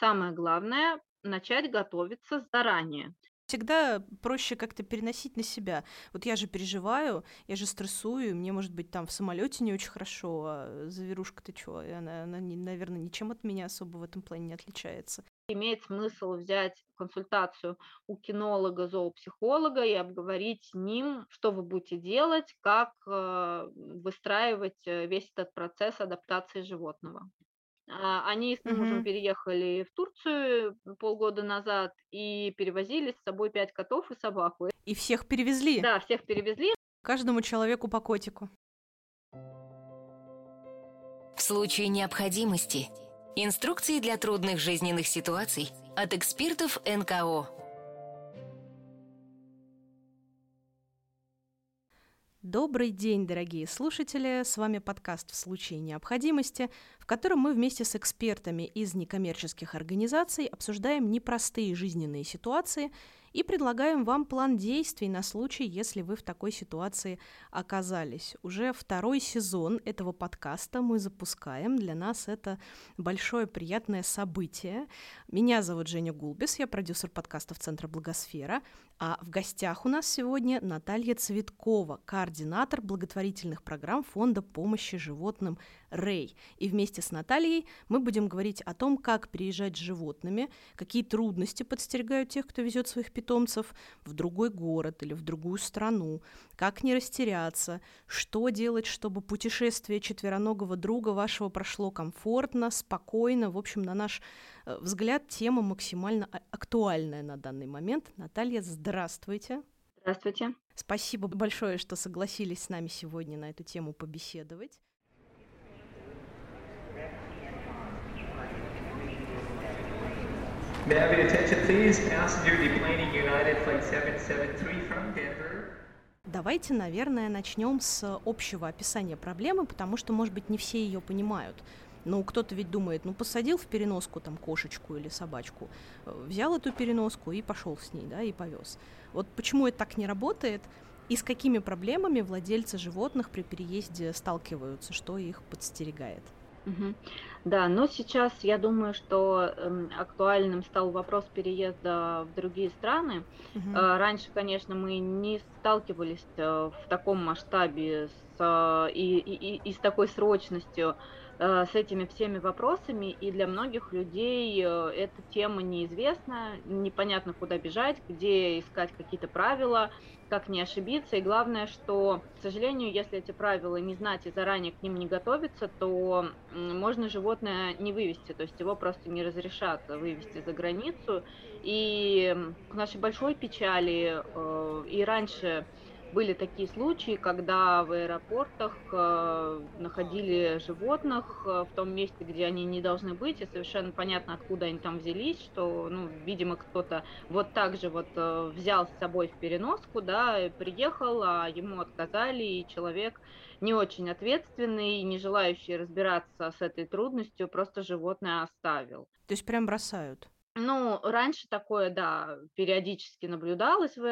самое главное начать готовиться заранее. Всегда проще как-то переносить на себя. Вот я же переживаю, я же стрессую, мне, может быть, там в самолете не очень хорошо, а завирушка-то что, она, она, наверное, ничем от меня особо в этом плане не отличается. Имеет смысл взять консультацию у кинолога, зоопсихолога и обговорить с ним, что вы будете делать, как э, выстраивать э, весь этот процесс адаптации животного. А, они с мужем Мгм. переехали в Турцию полгода назад и перевозили с собой пять котов и собаку. И всех перевезли, Да, всех перевезли. каждому человеку по котику. В случае необходимости. Инструкции для трудных жизненных ситуаций от экспертов НКО. Добрый день, дорогие слушатели! С вами подкаст «В случае необходимости», в котором мы вместе с экспертами из некоммерческих организаций обсуждаем непростые жизненные ситуации и предлагаем вам план действий на случай, если вы в такой ситуации оказались. Уже второй сезон этого подкаста мы запускаем. Для нас это большое приятное событие. Меня зовут Женя Гулбис, я продюсер подкастов Центра Благосфера, а в гостях у нас сегодня Наталья Цветкова, координатор благотворительных программ Фонда помощи животным Рэй. И вместе с Натальей мы будем говорить о том, как переезжать с животными, какие трудности подстерегают тех, кто везет своих питомцев в другой город или в другую страну, как не растеряться, что делать, чтобы путешествие четвероногого друга вашего прошло комфортно, спокойно. В общем, на наш взгляд, тема максимально а- актуальная на данный момент. Наталья, здравствуйте. Здравствуйте. Спасибо большое, что согласились с нами сегодня на эту тему побеседовать. May I have your attention, please? Passenger deplaning United Flight 773 from Denver. Давайте, наверное, начнем с общего описания проблемы, потому что, может быть, не все ее понимают. Ну, кто-то ведь думает, ну, посадил в переноску там кошечку или собачку, э, взял эту переноску и пошел с ней, да, и повез. Вот почему это так не работает, и с какими проблемами владельцы животных при переезде сталкиваются, что их подстерегает? Мгм. Да, но сейчас я думаю, что эм, актуальным стал вопрос переезда в другие страны. Мгм. Э, Раньше, конечно, мы не сталкивались э, в таком масштабе с, э, и, и- и- с такой срочностью э, с этими всеми вопросами, и для многих людей э, эта тема неизвестна, непонятно, куда бежать, где искать какие-то правила, как не ошибиться, и главное, что, к сожалению, если эти правила не знать и заранее к ним не готовиться, то можно животное не вывести, то есть его просто не разрешат вывести за границу, и к нашей большой печали э, и раньше были такие случаи, когда в аэропортах э, находили животных э, в том месте, где они не должны быть, и совершенно понятно, откуда они там взялись, что, ну, видимо, кто-то вот так же вот э, взял с собой в переноску, да, и приехал, а ему отказали, и человек не очень ответственный, не желающий разбираться с этой трудностью, просто животное оставил. То есть прям бросают. Ну, раньше такое, да, периодически наблюдалось в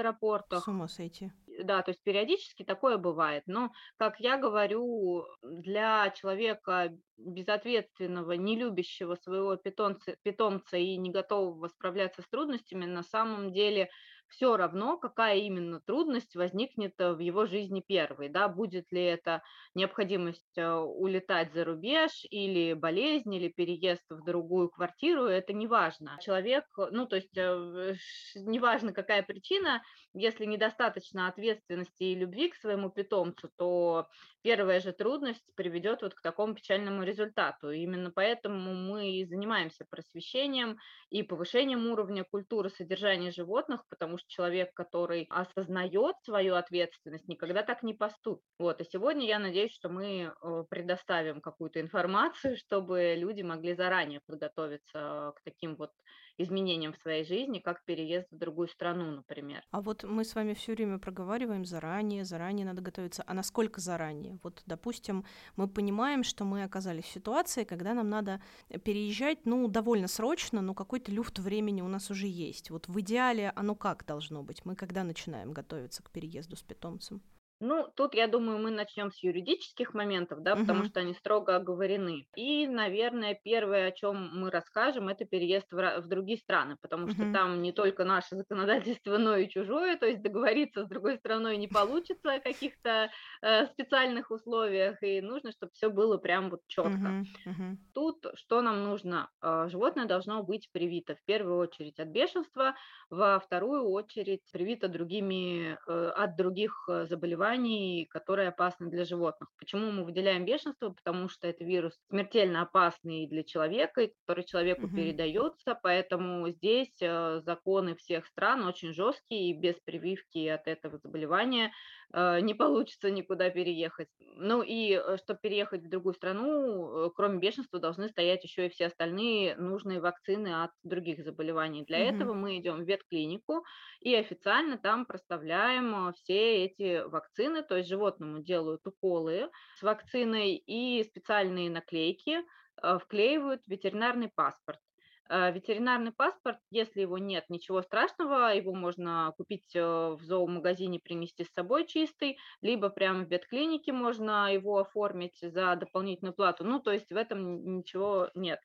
С аэропортах, ума сойти. да, то есть периодически такое бывает. Но, как я говорю, для человека безответственного, не любящего своего питомца, питомца и не готового справляться с трудностями, на самом деле все равно, какая именно трудность возникнет э, в его жизни первой, да, будет ли это необходимость э, улетать за рубеж или болезнь, или переезд в другую квартиру, это не важно. Человек, ну, то есть э, неважно, какая причина, если недостаточно ответственности и любви к своему питомцу, то первая же трудность приведет вот к такому печальному результату. Именно поэтому мы и занимаемся просвещением и повышением уровня культуры содержания животных, потому что человек, который осознает свою ответственность, никогда так не поступит. Вот, и сегодня я надеюсь, что мы э, предоставим какую-то информацию, чтобы люди могли заранее подготовиться к таким вот изменениям в своей жизни, как переезд в другую страну, например. А вот мы с вами все время проговариваем заранее, заранее надо готовиться. А насколько заранее? Вот, допустим, мы понимаем, что мы оказались в ситуации, когда нам надо переезжать, ну, довольно срочно, но какой-то люфт времени у нас уже есть. Вот в идеале оно как должно быть? Мы когда начинаем готовиться к переезду с питомцем? Ну, тут, я думаю, мы начнем с юридических моментов, да, потому Мгм. что они строго оговорены. И, наверное, первое, о чем мы расскажем, это переезд в, в другие страны, потому что Мгм. там не только наше законодательство, но и чужое, то есть договориться с другой страной не получится о каких-то э, специальных условиях, и нужно, чтобы все было прям вот четко. Мгм. Мгм. Тут что нам нужно? А, Животное должно быть привито в первую очередь от бешенства, во вторую очередь привито другими, э, от других э, заболеваний, которые опасны для животных. Почему мы выделяем бешенство? Потому что это вирус смертельно опасный для человека, и который человеку Мгм. передается, поэтому здесь э, законы всех стран очень жесткие, и без прививки от этого заболевания не получится никуда переехать. Ну и чтобы переехать в другую страну, э, кроме бешенства, должны стоять еще и все остальные нужные вакцины от других заболеваний. Для Мгм. этого мы идем в ветклинику и официально там проставляем э, все эти вакцины, то есть животному делают уколы с вакциной и специальные наклейки э, вклеивают ветеринарный паспорт. Э, Ветеринарный паспорт, если его нет, ничего страшного, его можно купить э, в зоомагазине, принести с собой чистый, либо прямо в ветклинике можно его оформить за дополнительную плату. Ну, то есть в этом ничего нет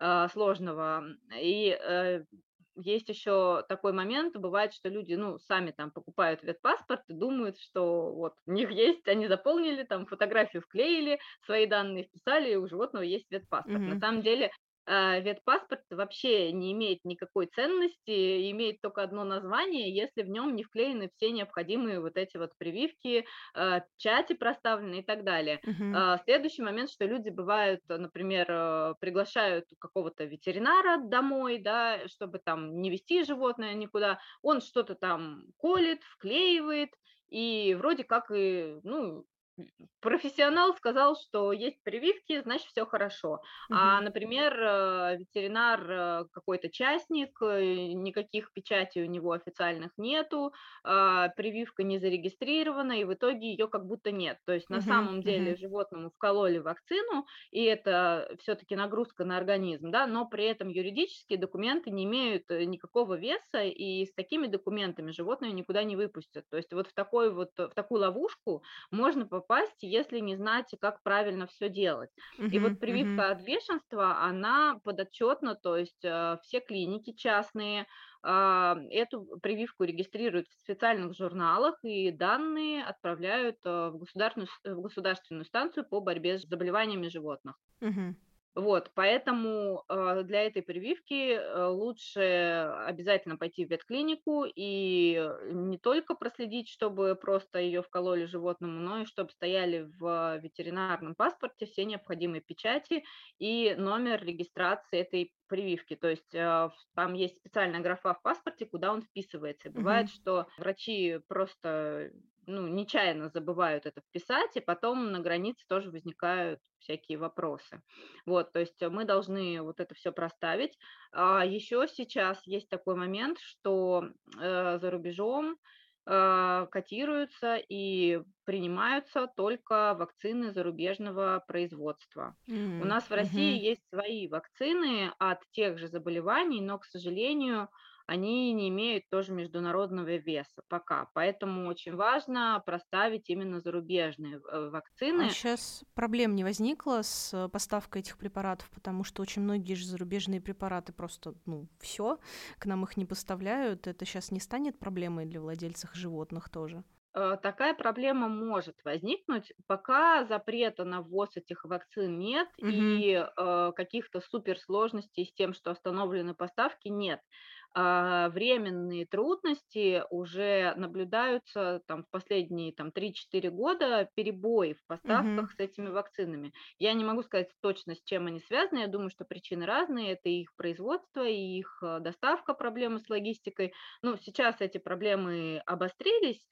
а, сложного. И э, есть еще такой момент, бывает, что люди, ну, сами там покупают ветпаспорт и думают, что вот у них есть, они заполнили, там фотографию вклеили, свои данные вписали, и у животного есть ветпаспорт. На Мгм. самом деле ветпаспорт вообще не имеет никакой ценности, имеет только одно название, если в нем не вклеены все необходимые вот эти вот прививки, а, печати проставлены и так далее. А, Следующий момент, что люди бывают, например, приглашают какого-то ветеринара домой, да, чтобы там не вести животное никуда, он что-то там колет, вклеивает, и вроде как и, ну, профессионал сказал, что есть прививки, значит, все хорошо. А, Мгм. например, э, ветеринар, э, какой-то частник, э, никаких печатей у него официальных нету, а, прививка не зарегистрирована, и в итоге ее как будто нет. То есть на Мгм. самом деле Мгм. животному вкололи вакцину, и это все-таки нагрузка на организм, да, но при этом юридические документы не имеют никакого веса, и с такими документами животное никуда не выпустят. То есть вот в такой вот в такую ловушку можно попасть, если не знать, как правильно все делать. И вот прививка от бешенства, она подотчетна, то есть э, все клиники частные а, эту прививку регистрируют в специальных журналах, и данные отправляют э, в государственную, в государственную станцию по борьбе с заболеваниями животных. Мгм. Вот, поэтому э, для этой прививки э, лучше обязательно пойти в ветклинику и э, не только проследить, чтобы просто ее вкололи животному, но и чтобы стояли в ветеринарном паспорте все необходимые печати и номер регистрации этой прививки. То есть там есть специальная графа в паспорте, куда он вписывается. Бывает, Мгм. что врачи просто ну, нечаянно забывают это вписать, и потом на границе тоже возникают всякие вопросы. Вот, то есть э, мы должны вот это все проставить. А еще сейчас есть такой момент, что э, за рубежом э, котируются и принимаются только вакцины зарубежного производства. У М. нас в России Мгм. есть свои вакцины от тех же заболеваний, но, к сожалению, они не имеют тоже международного веса пока. Поэтому очень важно проставить именно зарубежные э, А вакцины, сейчас проблем не возникло с э, поставкой этих препаратов, потому что очень многие же зарубежные препараты просто, ну, все, к нам их не поставляют. Это сейчас не станет проблемой для владельцев животных тоже. Э, Такая проблема может возникнуть, пока запрета на ввоз этих вакцин нет Мгм. и э, каких-то суперсложностей с тем, что остановлены поставки, нет. А, Временные трудности уже наблюдаются там, в последние там, 3-4 года, перебои в поставках с этими вакцинами. Я не могу сказать точно, с чем они связаны, я думаю, что причины разные, это их производство, и их э, доставка, проблемы с логистикой. Ну, сейчас эти проблемы обострились,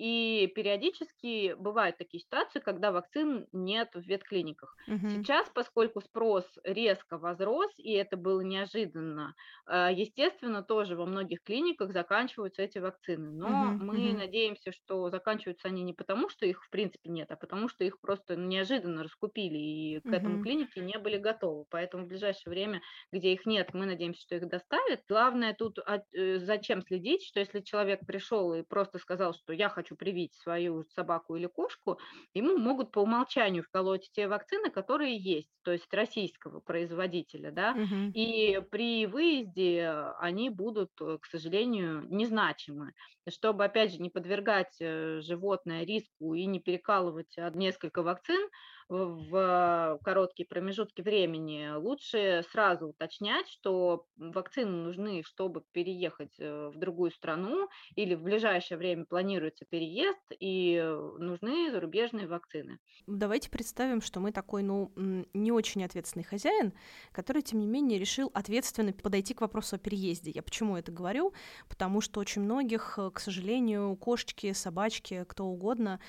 и периодически бывают такие ситуации, когда вакцин нет в ветклиниках. Мгм. Сейчас, поскольку спрос резко возрос, и это было неожиданно, э, естественно, тоже во многих клиниках заканчиваются эти вакцины. Но Мгм. мы Мгм. надеемся, что заканчиваются они не потому, что их в принципе нет, а потому что их просто неожиданно раскупили, и к этому Мгм. клиники не были готовы. Поэтому в ближайшее время, где их нет, мы надеемся, что их доставят. Главное тут от- э, зачем следить, что если человек пришел и просто сказал, что я хочу захочу привить свою собаку или кошку, ему могут по умолчанию вколоть те вакцины, которые есть, то есть российского производителя, да, Мгм. и при выезде они будут, э, к сожалению, незначимы. Чтобы, опять же, не подвергать э, животное риску и не перекалывать несколько вакцин, в короткие промежутки времени, лучше сразу уточнять, что вакцины нужны, чтобы переехать э, в другую страну или в ближайшее время планируется переезд, и э, нужны зарубежные вакцины. Давайте представим, что мы такой, ну, не очень ответственный хозяин, который, тем не менее, решил ответственно подойти к вопросу о переезде. Я почему это говорю? Потому что очень многих, э, к сожалению, кошечки, собачки, кто угодно,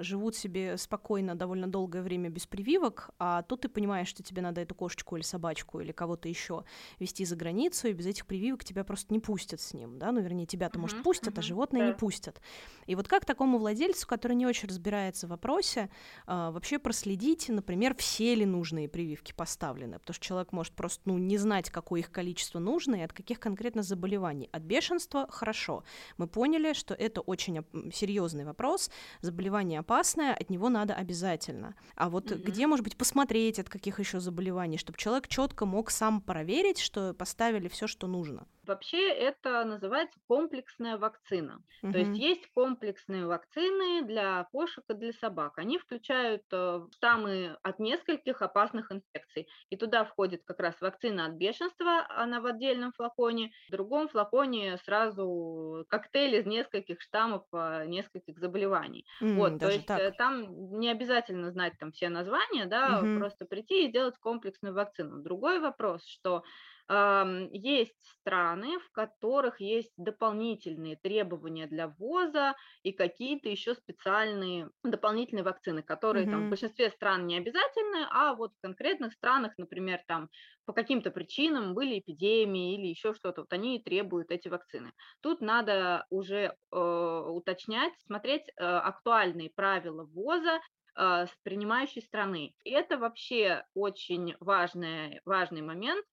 живут себе спокойно довольно долгое время время без прививок, а тут ты понимаешь, что тебе надо эту кошечку или собачку или кого-то еще вести за границу, и без этих прививок тебя просто не пустят с ним, да, ну, вернее, тебя-то, uh-huh, может, пустят, uh-huh, а животное да. не пустят. И вот как такому владельцу, который не очень разбирается в вопросе, а, вообще проследить, например, все ли нужные прививки поставлены, потому что человек может просто, ну, не знать, какое их количество нужно и от каких конкретно заболеваний. От бешенства хорошо. Мы поняли, что это очень серьезный вопрос, заболевание опасное, от него надо обязательно. А вот угу. где, может быть, посмотреть, от каких еще заболеваний, чтобы человек четко мог сам проверить, что поставили все, что нужно. Вообще это называется комплексная вакцина. Угу. То есть есть комплексные вакцины для кошек и для собак. Они включают э, штаммы от нескольких опасных инфекций. И туда входит как раз вакцина от бешенства, она в отдельном флаконе. В другом флаконе сразу коктейль из нескольких штаммов э, нескольких заболеваний. Mm, вот, то есть так. Э, там не обязательно знать там все названия, да, угу. просто прийти и сделать комплексную вакцину. Другой вопрос, что есть страны, в которых есть дополнительные требования для ввоза и какие-то еще специальные дополнительные вакцины, которые mm-hmm. там в большинстве стран не обязательны, а вот в конкретных странах, например, там по каким-то причинам были эпидемии или еще что-то, вот они требуют эти вакцины. Тут надо уже э, уточнять, смотреть э, актуальные правила ввоза э, с принимающей страны. И это вообще очень важный, важный момент,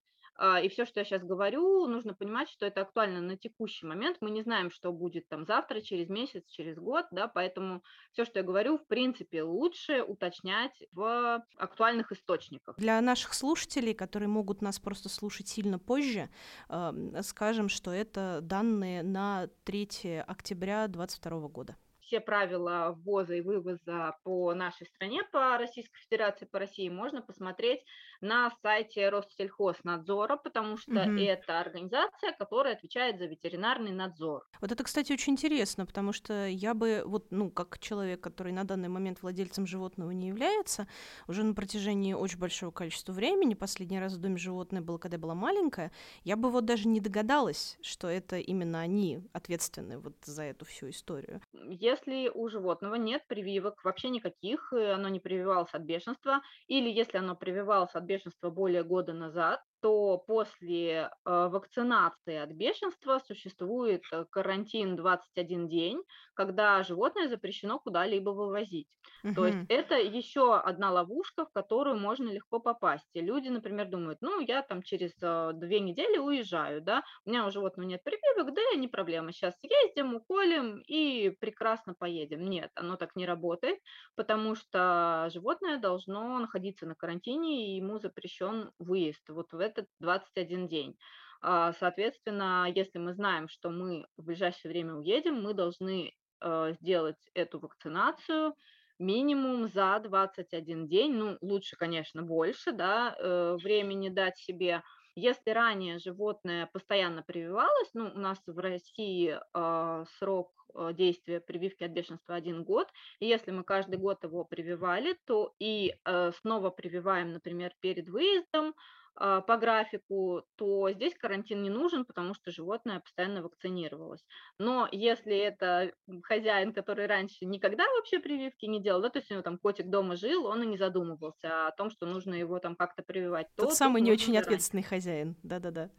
и все, что я сейчас говорю, нужно понимать, что это актуально на текущий момент. Мы не знаем, что будет там завтра, через месяц, через год, да, поэтому все, что я говорю, в принципе, лучше уточнять в актуальных источниках. Для наших слушателей, которые могут нас просто слушать сильно позже, скажем, что это данные на 3 октября 2022 года все правила ввоза и вывоза по нашей стране, по Российской Федерации, по России, можно посмотреть на сайте Россельхознадзора, потому что угу. это организация, которая отвечает за ветеринарный надзор. Вот это, кстати, очень интересно, потому что я бы, вот, ну, как человек, который на данный момент владельцем животного не является, уже на протяжении очень большого количества времени, последний раз в доме животное было, когда я была маленькая, я бы вот даже не догадалась, что это именно они ответственны вот за эту всю историю. Если если у животного нет прививок вообще никаких, оно не прививалось от бешенства, или если оно прививалось от бешенства более года назад, то после э, вакцинации от бешенства существует э, карантин 21 день, когда животное запрещено куда-либо вывозить. Угу. То есть это еще одна ловушка, в которую можно легко попасть. И люди, например, думают, ну, я там через э, две недели уезжаю, да, у меня у животного нет прививок, да, не проблема, сейчас ездим, уколем и прекрасно поедем. Нет, оно так не работает, потому что животное должно находиться на карантине, и ему запрещен выезд. Вот в этот 21 день. А, соответственно, если мы знаем, что мы в ближайшее время уедем, мы должны э, сделать эту вакцинацию минимум за 21 день, ну, лучше, конечно, больше, да, э, времени дать себе. Если ранее животное постоянно прививалось, ну, у нас в России э, срок действия прививки от бешенства один год, и если мы каждый год его прививали, то и снова прививаем, например, перед выездом, а, по графику, то здесь карантин не нужен, потому что животное постоянно вакцинировалось. Но если это хозяин, который раньше никогда вообще прививки не делал, да, то есть у него там котик дома жил, он и не задумывался о том, что нужно его там как-то прививать. Тот то, самый не очень заранее. ответственный хозяин, да-да-да.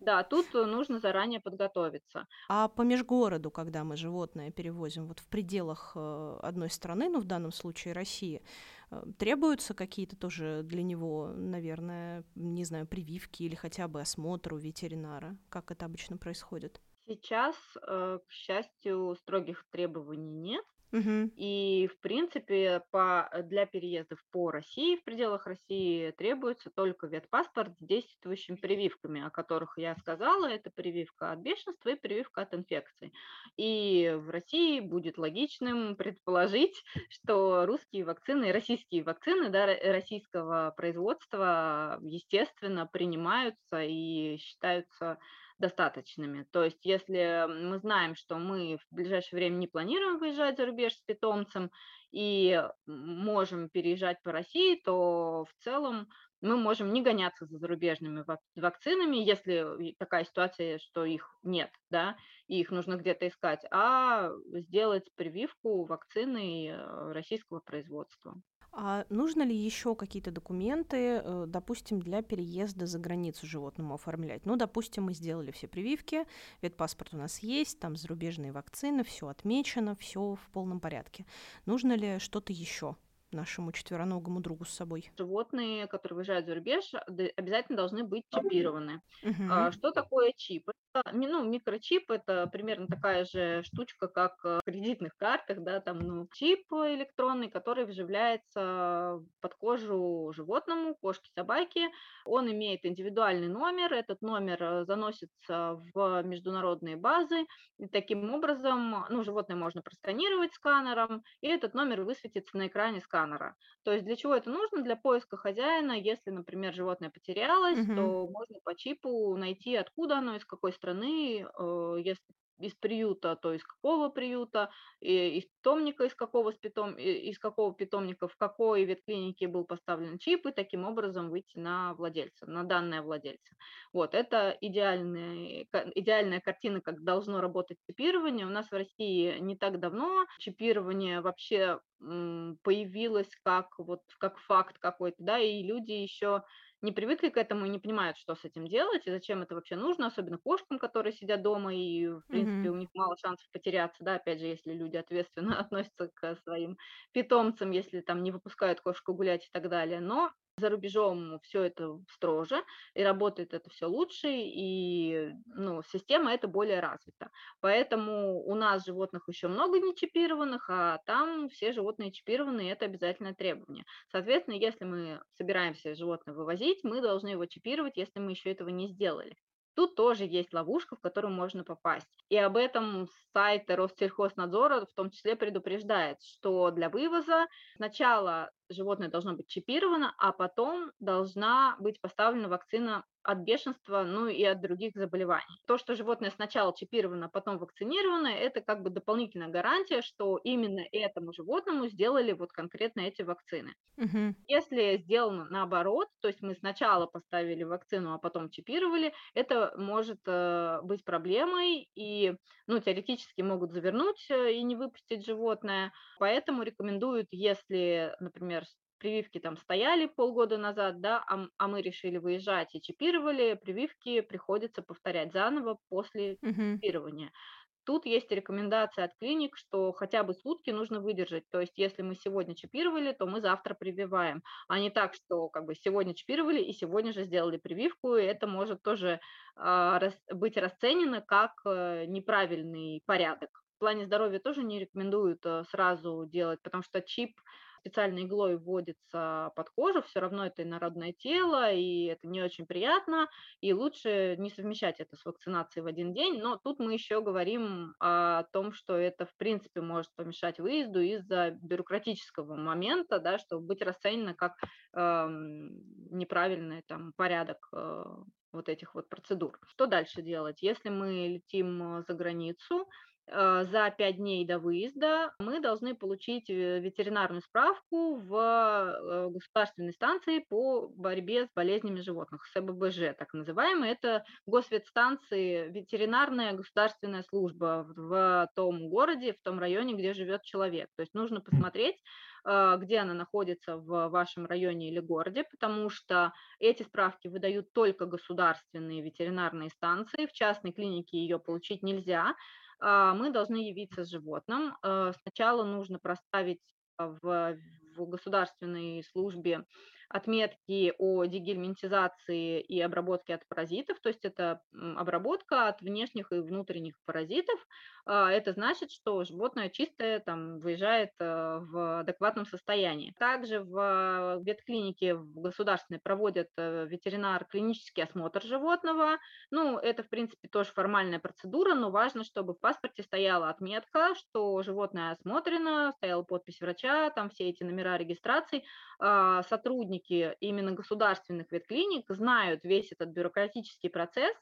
Да, тут нужно заранее подготовиться. А по межгороду, когда мы животное перевозим вот в пределах э, одной страны, ну в данном случае России, Э, требуются какие-то тоже для него, наверное, не знаю, прививки или хотя бы осмотр у ветеринара? Как это обычно происходит? Сейчас, э, к счастью, строгих требований нет. Мгм. И, в принципе, по, э, для переездов по России, в пределах России, требуется только ветпаспорт с действующими прививками, о которых я сказала. Это прививка от бешенства и прививка от инфекций. И в России будет логичным предположить, что русские вакцины российские вакцины да, ро- российского производства, естественно, принимаются и считаются достаточными. То есть, если мы знаем, что мы в ближайшее время не планируем выезжать за рубеж с питомцем и можем переезжать по России, то в целом мы можем не гоняться за зарубежными вак- вакцинами, если такая ситуация, что их нет, да, и их нужно где-то искать, а сделать прививку вакцины э, российского производства. А нужно ли еще какие-то документы, э, допустим, для переезда за границу животному оформлять? Ну, допустим, мы сделали все прививки, ветпаспорт у нас есть, там зарубежные вакцины, все отмечено, все в полном порядке. Нужно ли что-то еще нашему четвероногому другу с собой? Животные, которые выезжают за рубеж, обязательно должны быть чипированы. А, Что такое чип? Ну, микрочип– это примерно такая же штучка, как э, в кредитных картах, да, там, ну, чип электронный, который вживляется под кожу животному, кошке, собаке. Он имеет индивидуальный номер, этот номер э, заносится в международные базы, и таким образом, ну, животное можно просканировать сканером, и этот номер высветится на экране сканера. То есть для чего это нужно? Для поиска хозяина. Если, например, животное потерялось, Мгм. то можно по чипу найти, откуда оно, из какой страны. Э, Если из приюта, то из какого приюта, и из питомника, из какого, с питом, из какого питомника, в какой ветклинике был поставлен чип, и таким образом выйти на владельца, на данное владельца. Вот, это идеальная, идеальная картина, как должно работать чипирование. У нас в России не так давно чипирование вообще появилось как вот как факт какой-то, да, и люди еще не привыкли к этому и не понимают, что с этим делать и зачем это вообще нужно, особенно кошкам, которые сидят дома и, в принципе, Мгм. у них мало шансов потеряться, да, опять же, если люди ответственно относятся к своим питомцам, если там не выпускают кошку гулять и так далее. Но за рубежом все это строже, и работает это все лучше, и ну, система это более развита. Поэтому у нас животных еще много не чипированных, а там все животные чипированы, и это обязательное требование. Соответственно, если мы собираемся животное вывозить, мы должны его чипировать, если мы еще этого не сделали. Тут тоже есть ловушка, в которую можно попасть. И об этом сайт Россельхознадзора в том числе предупреждает, что для вывоза сначала животное должно быть чипировано, а потом должна быть поставлена вакцина от бешенства, ну и от других заболеваний. То, что животное сначала чипировано, потом вакцинировано, это как бы дополнительная гарантия, что именно этому животному сделали вот конкретно эти вакцины. Мгм. Если сделано наоборот, то есть мы сначала поставили вакцину, а потом чипировали, это может э, быть проблемой, и ну, теоретически могут завернуть э, и не выпустить животное. Поэтому рекомендуют, если, например, прививки там стояли полгода назад, да, а, а мы решили выезжать и чипировали, прививки приходится повторять заново после Мгм. чипирования. Тут есть рекомендация от клиник, что хотя бы сутки нужно выдержать. То есть, если мы сегодня чипировали, то мы завтра прививаем. А не так, что как бы сегодня чипировали и сегодня же сделали прививку. И это может тоже рас- быть расценено как э, неправильный порядок. В плане здоровья тоже не рекомендуют э, сразу делать, потому что чип специальной иглой вводится под кожу, все равно это инородное тело, и это не очень приятно, и лучше не совмещать это с вакцинацией в один день. Но тут мы еще говорим о том, что это в принципе может помешать выезду из-за бюрократического момента, да, чтобы быть расценено как эм, неправильный там порядок э, вот этих вот процедур. Что дальше делать? Если мы летим э, за границу, э, за пять дней до выезда мы должны получить э, ветеринарную справку в э, государственной станции по борьбе с болезнями животных, СББЖ так называемый. Это госветстанции, ветеринарная государственная служба в том городе, в том районе, где живет человек. То есть нужно посмотреть, э, где она находится в вашем районе или городе, потому что эти справки выдают только государственные ветеринарные станции, в частной клинике ее получить нельзя. А, Мы должны явиться с животным. Э, Сначала нужно проставить а, в, в государственной службе отметки о дегельминтизации и обработке от паразитов, то есть это обработка от внешних и внутренних паразитов. А, это значит, что животное чистое там выезжает э, в адекватном состоянии. Также в ветклинике в государственной проводят э, ветеринар-клинический осмотр животного. Ну, это, в принципе, тоже формальная процедура, но важно, чтобы в паспорте стояла отметка, что животное осмотрено, стояла подпись врача, там все эти номера регистрации. А, сотрудники именно государственных ветклиник знают весь этот бюрократический процесс,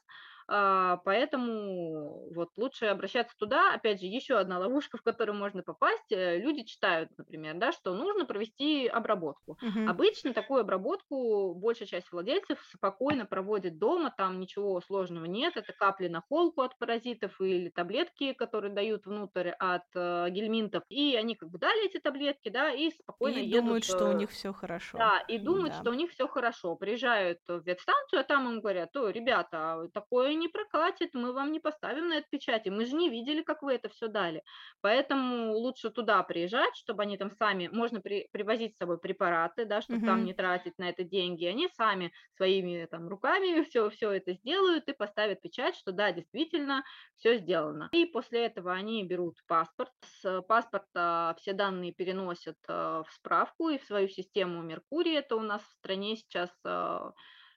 поэтому вот лучше обращаться туда. Опять же, еще одна ловушка, в которую можно попасть. Э, люди читают, например, да, что нужно провести обработку. Угу. Обычно такую обработку большая часть владельцев спокойно проводит дома, там ничего сложного нет. Это капли на холку от паразитов или таблетки, которые дают внутрь от э, гельминтов. И они как бы дали эти таблетки, да, и спокойно и едут. думают, что у них все хорошо. Да, и думают, да. что у них все хорошо. Приезжают в ветстанцию, а там им говорят, то, ребята, такое не прокатит, мы вам не поставим на это печати, мы же не видели, как вы это все дали. Поэтому лучше туда приезжать, чтобы они там сами, можно при, привозить с собой препараты, да, чтобы угу. там не тратить на это деньги, они сами своими там руками все, все это сделают и поставят печать, что да, действительно, все сделано. И после этого они берут паспорт, с паспорта все данные переносят э, в справку и в свою систему Меркурий, это у нас в стране сейчас э,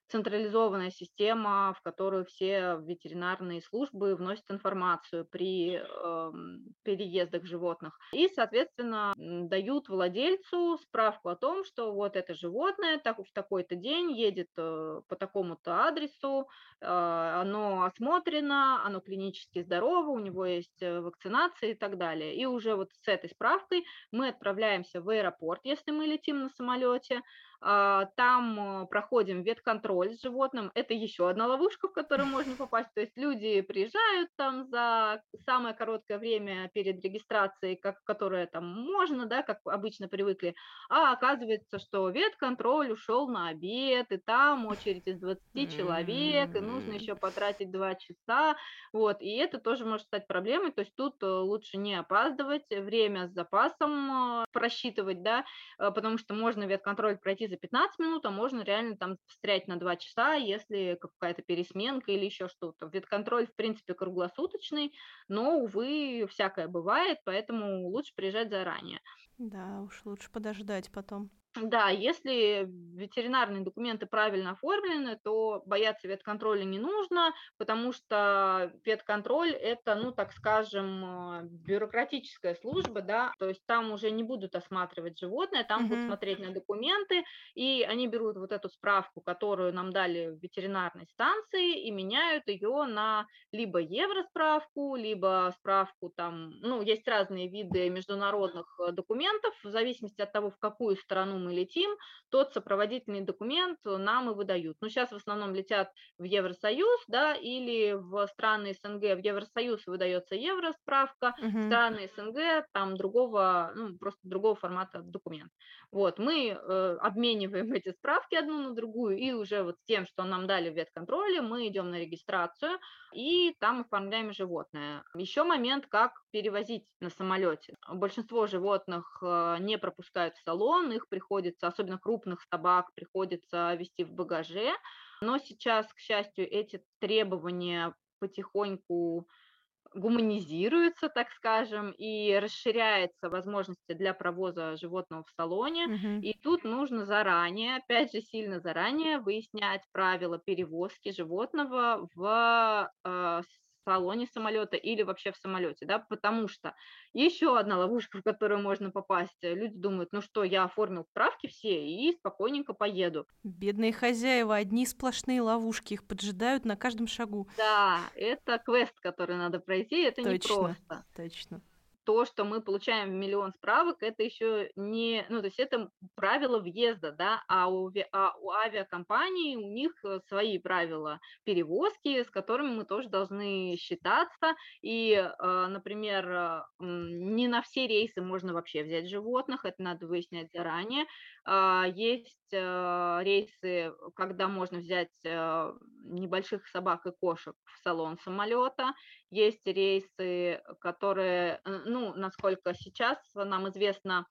централизованная система, в которую все ветеринарные службы вносят информацию при э, переездах животных. И, соответственно, дают владельцу справку о том, что вот это животное так, в такой-то день едет э, по такому-то адресу, э, оно осмотрено, оно клинически здорово, у него есть э, вакцинация и так далее. И уже вот с этой справкой мы отправляемся в аэропорт, если мы летим на самолете, там э, проходим ветконтроль с животным. Это еще одна ловушка, в которую можно попасть. То есть люди приезжают там за самое короткое время перед регистрацией, как, которое там можно, да, как обычно привыкли, а оказывается, что ветконтроль ушел на обед, и там очередь из 20 человек, и нужно еще потратить 2 часа. Вот, и это тоже может стать проблемой. То есть тут э, лучше не опаздывать, время с запасом э, просчитывать, да, потому что можно ветконтроль пройти за 15 минут, а можно реально там встрять на 2 часа, если какая-то пересменка или еще что-то. Ветконтроль, в принципе, круглосуточный, но, увы, всякое бывает, поэтому лучше приезжать заранее. Да, уж лучше подождать потом. Да, если ветеринарные документы правильно оформлены, то бояться ветконтроля не нужно, потому что ветконтроль – это, ну, так скажем, э, бюрократическая служба, да, то есть там уже не будут осматривать животное, там угу. будут смотреть на документы, и они берут вот эту справку, которую нам дали в ветеринарной станции, и меняют ее на либо евросправку, либо справку там, ну, есть разные виды международных э, документов, в зависимости от того, в какую страну мы летим, тот сопроводительный документ нам и выдают. Ну, сейчас в основном летят в Евросоюз, да, или в страны СНГ в Евросоюз выдается евросправка, угу. страны СНГ там другого, ну, просто другого формата документ. Вот, мы э, обмениваем эти справки одну на другую, и уже вот с тем, что нам дали в ветконтроле, мы идем на регистрацию, и там оформляем животное. Еще момент, как перевозить на самолете. Большинство животных э, не пропускают в салон, их приходится, особенно крупных собак, приходится вести в багаже. Но сейчас, к счастью, эти требования потихоньку гуманизируется, так скажем, и расширяется возможности для провоза животного в салоне. Угу. И тут нужно заранее, опять же, сильно заранее выяснять правила перевозки животного в э, салоне самолета или вообще в самолете, да, потому что еще одна ловушка, в которую можно попасть, э, люди думают, ну что, я оформил справки все и спокойненько поеду. Бедные хозяева, одни сплошные ловушки, их поджидают на каждом шагу. Да, это квест, который надо пройти, это точно, не просто. Точно то, что мы получаем миллион справок, это еще не, ну, то есть это правила въезда, да, а у, а у авиакомпаний у них э, свои правила перевозки, с которыми мы тоже должны считаться, и, э, например, э, не на все рейсы можно вообще взять животных, это надо выяснять заранее, а, есть рейсы, когда можно взять небольших собак и кошек в салон самолета, есть рейсы, которые, ну, насколько сейчас нам известно,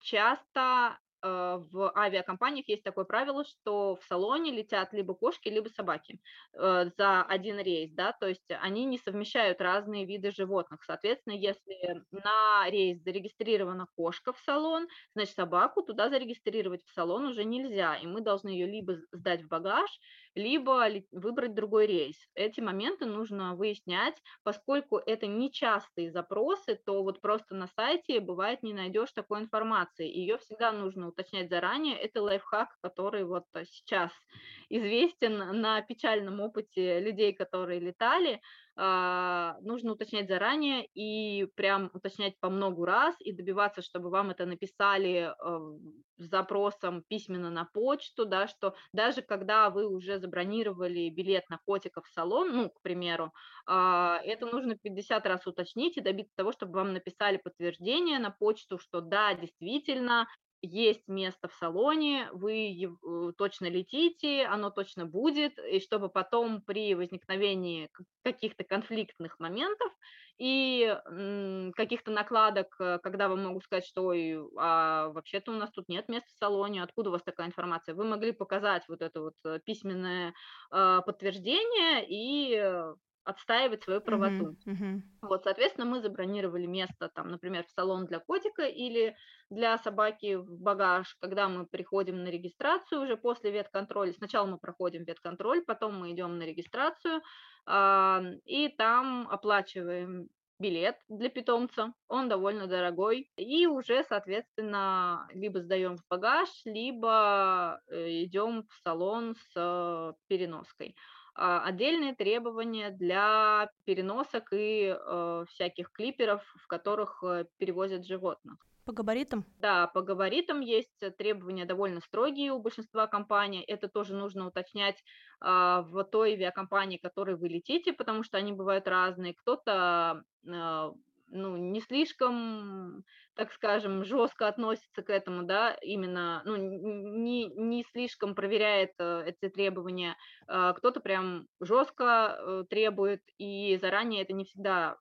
часто э, в авиакомпаниях есть такое правило, что в салоне летят либо кошки, либо собаки э, за один рейс, да, то есть они не совмещают разные виды животных. Соответственно, если на рейс зарегистрирована кошка в салон, значит, собаку туда зарегистрировать в салон уже нельзя, и мы должны ее либо сдать в багаж, либо выбрать другой рейс. Эти моменты нужно выяснять, поскольку это нечастые запросы, то вот просто на сайте бывает не найдешь такой информации. Ее всегда нужно уточнять заранее. Это лайфхак, который вот сейчас известен на печальном опыте людей, которые летали. А, нужно уточнять заранее и прям уточнять по многу раз и добиваться, чтобы вам это написали с запросом письменно на почту, да, что даже когда вы уже забронировали билет на котика в салон, ну, к примеру, а, это нужно 50 раз уточнить и добиться того, чтобы вам написали подтверждение на почту, что да, действительно, есть место в салоне, вы э, точно летите, оно точно будет, и чтобы потом при возникновении каких-то конфликтных моментов и каких-то накладок, э, когда вам могут сказать, что Ой, а вообще-то у нас тут нет места в салоне, откуда у вас такая информация, вы могли показать вот это вот э, письменное подтверждение и отстаивать свою правоту. Uh-huh, uh-huh. Вот, соответственно, мы забронировали место, там, например, в салон для котика или для собаки в багаж, когда мы приходим на регистрацию уже после ветконтроля. Сначала мы проходим ветконтроль, потом мы идем на регистрацию, э, и там оплачиваем билет для питомца, он довольно дорогой, и уже, соответственно, либо сдаем в багаж, либо э, идем в салон с переноской. А, отдельные требования для переносок и э, всяких клиперов, в которых э, перевозят животных. По габаритам? Да, по габаритам есть требования довольно строгие у большинства компаний. Это тоже нужно уточнять э, в той авиакомпании, которой вы летите, потому что они бывают разные. Кто-то э, ну, не слишком, так скажем, жестко относится к этому, да, именно, ну, не, не слишком проверяет э, эти требования. Э, кто-то прям жестко э, требует, и заранее это не всегда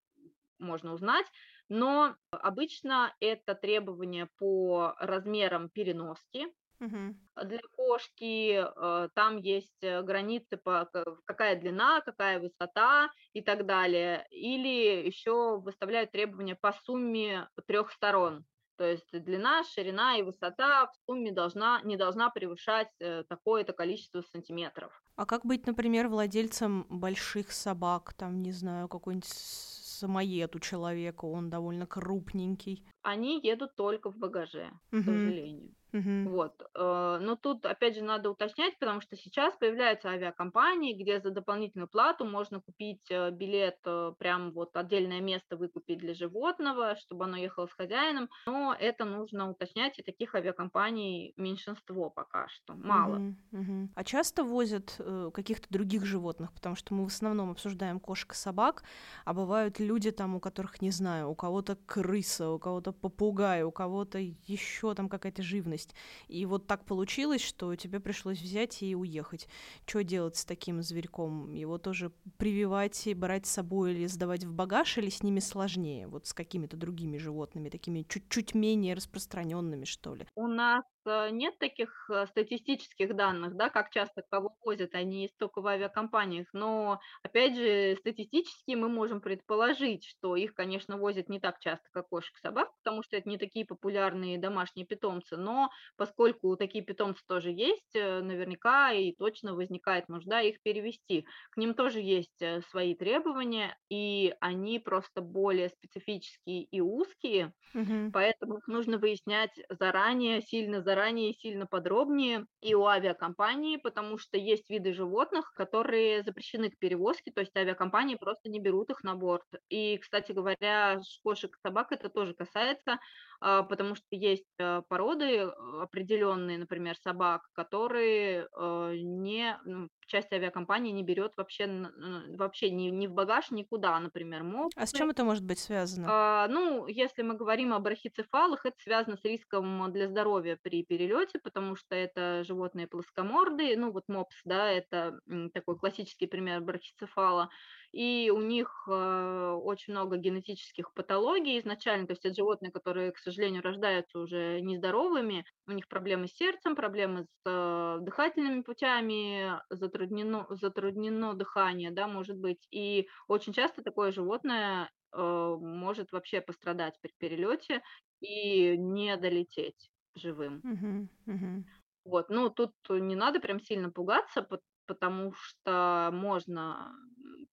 можно узнать, но обычно это требования по размерам переноски, Угу. Для кошки э, там есть э, границы, по какая длина, какая высота и так далее. Или еще выставляют требования по сумме трех сторон. То есть длина, ширина и высота в сумме должна, не должна превышать э, такое-то количество сантиметров. А как быть, например, владельцем больших собак, там, не знаю, какой-нибудь самоед у человека, он довольно крупненький? Они едут только в багаже, угу. к сожалению. Угу. Вот. Э, но тут, опять же, надо уточнять, потому что сейчас появляются авиакомпании, где за дополнительную плату можно купить э, билет, э, прям вот отдельное место выкупить для животного, чтобы оно ехало с хозяином. Но это нужно уточнять, и таких авиакомпаний меньшинство пока что, мало. Угу, угу. А часто возят каких-то других животных, потому что мы в основном обсуждаем кошек и собак, а бывают люди там, у которых, не знаю, у кого-то крыса, у кого-то попугай, у кого-то еще там какая-то живность есть. И вот так получилось, что тебе пришлось взять и уехать. Что делать с таким зверьком? Его тоже прививать и брать с собой или сдавать в багаж, или с ними сложнее? Вот с какими-то другими животными, такими чуть-чуть менее распространенными, что ли? У нас нет таких э, статистических данных, да, как часто кого возят, они есть только в авиакомпаниях, но, опять же, статистически мы можем предположить, что их, конечно, возят не так часто, как кошек и собак, потому что это не такие популярные домашние питомцы, но поскольку такие питомцы тоже есть, э, наверняка и точно возникает нужда их перевести. К ним тоже есть свои требования, и они просто более специфические и узкие, угу. поэтому их нужно выяснять заранее, сильно заранее сильно подробнее и у авиакомпании, потому что есть виды животных, которые запрещены к перевозке, то есть авиакомпании просто не берут их на борт. И, кстати говоря, кошек и собак это тоже касается, а, потому что есть э, породы э, определенные, например, собак, которые э, не, ну, часть авиакомпании не берет вообще, вообще ни, ни в багаж, никуда, например, мопсы. А с чем это может быть связано? А, ну, если мы говорим об брахицефалах, это связано с риском для здоровья при перелете, потому что это животные плоскомордые, ну вот мопс, да, это такой классический пример брахицефала, и у них э, очень много генетических патологий изначально, то есть это животные, которые, к сожалению, рождаются уже нездоровыми, у них проблемы с сердцем, проблемы с э, дыхательными путями, затруднено, затруднено дыхание, да, может быть, и очень часто такое животное э, может вообще пострадать при перелете и не долететь живым. Угу, угу. Вот, ну тут не надо прям сильно пугаться, потому что можно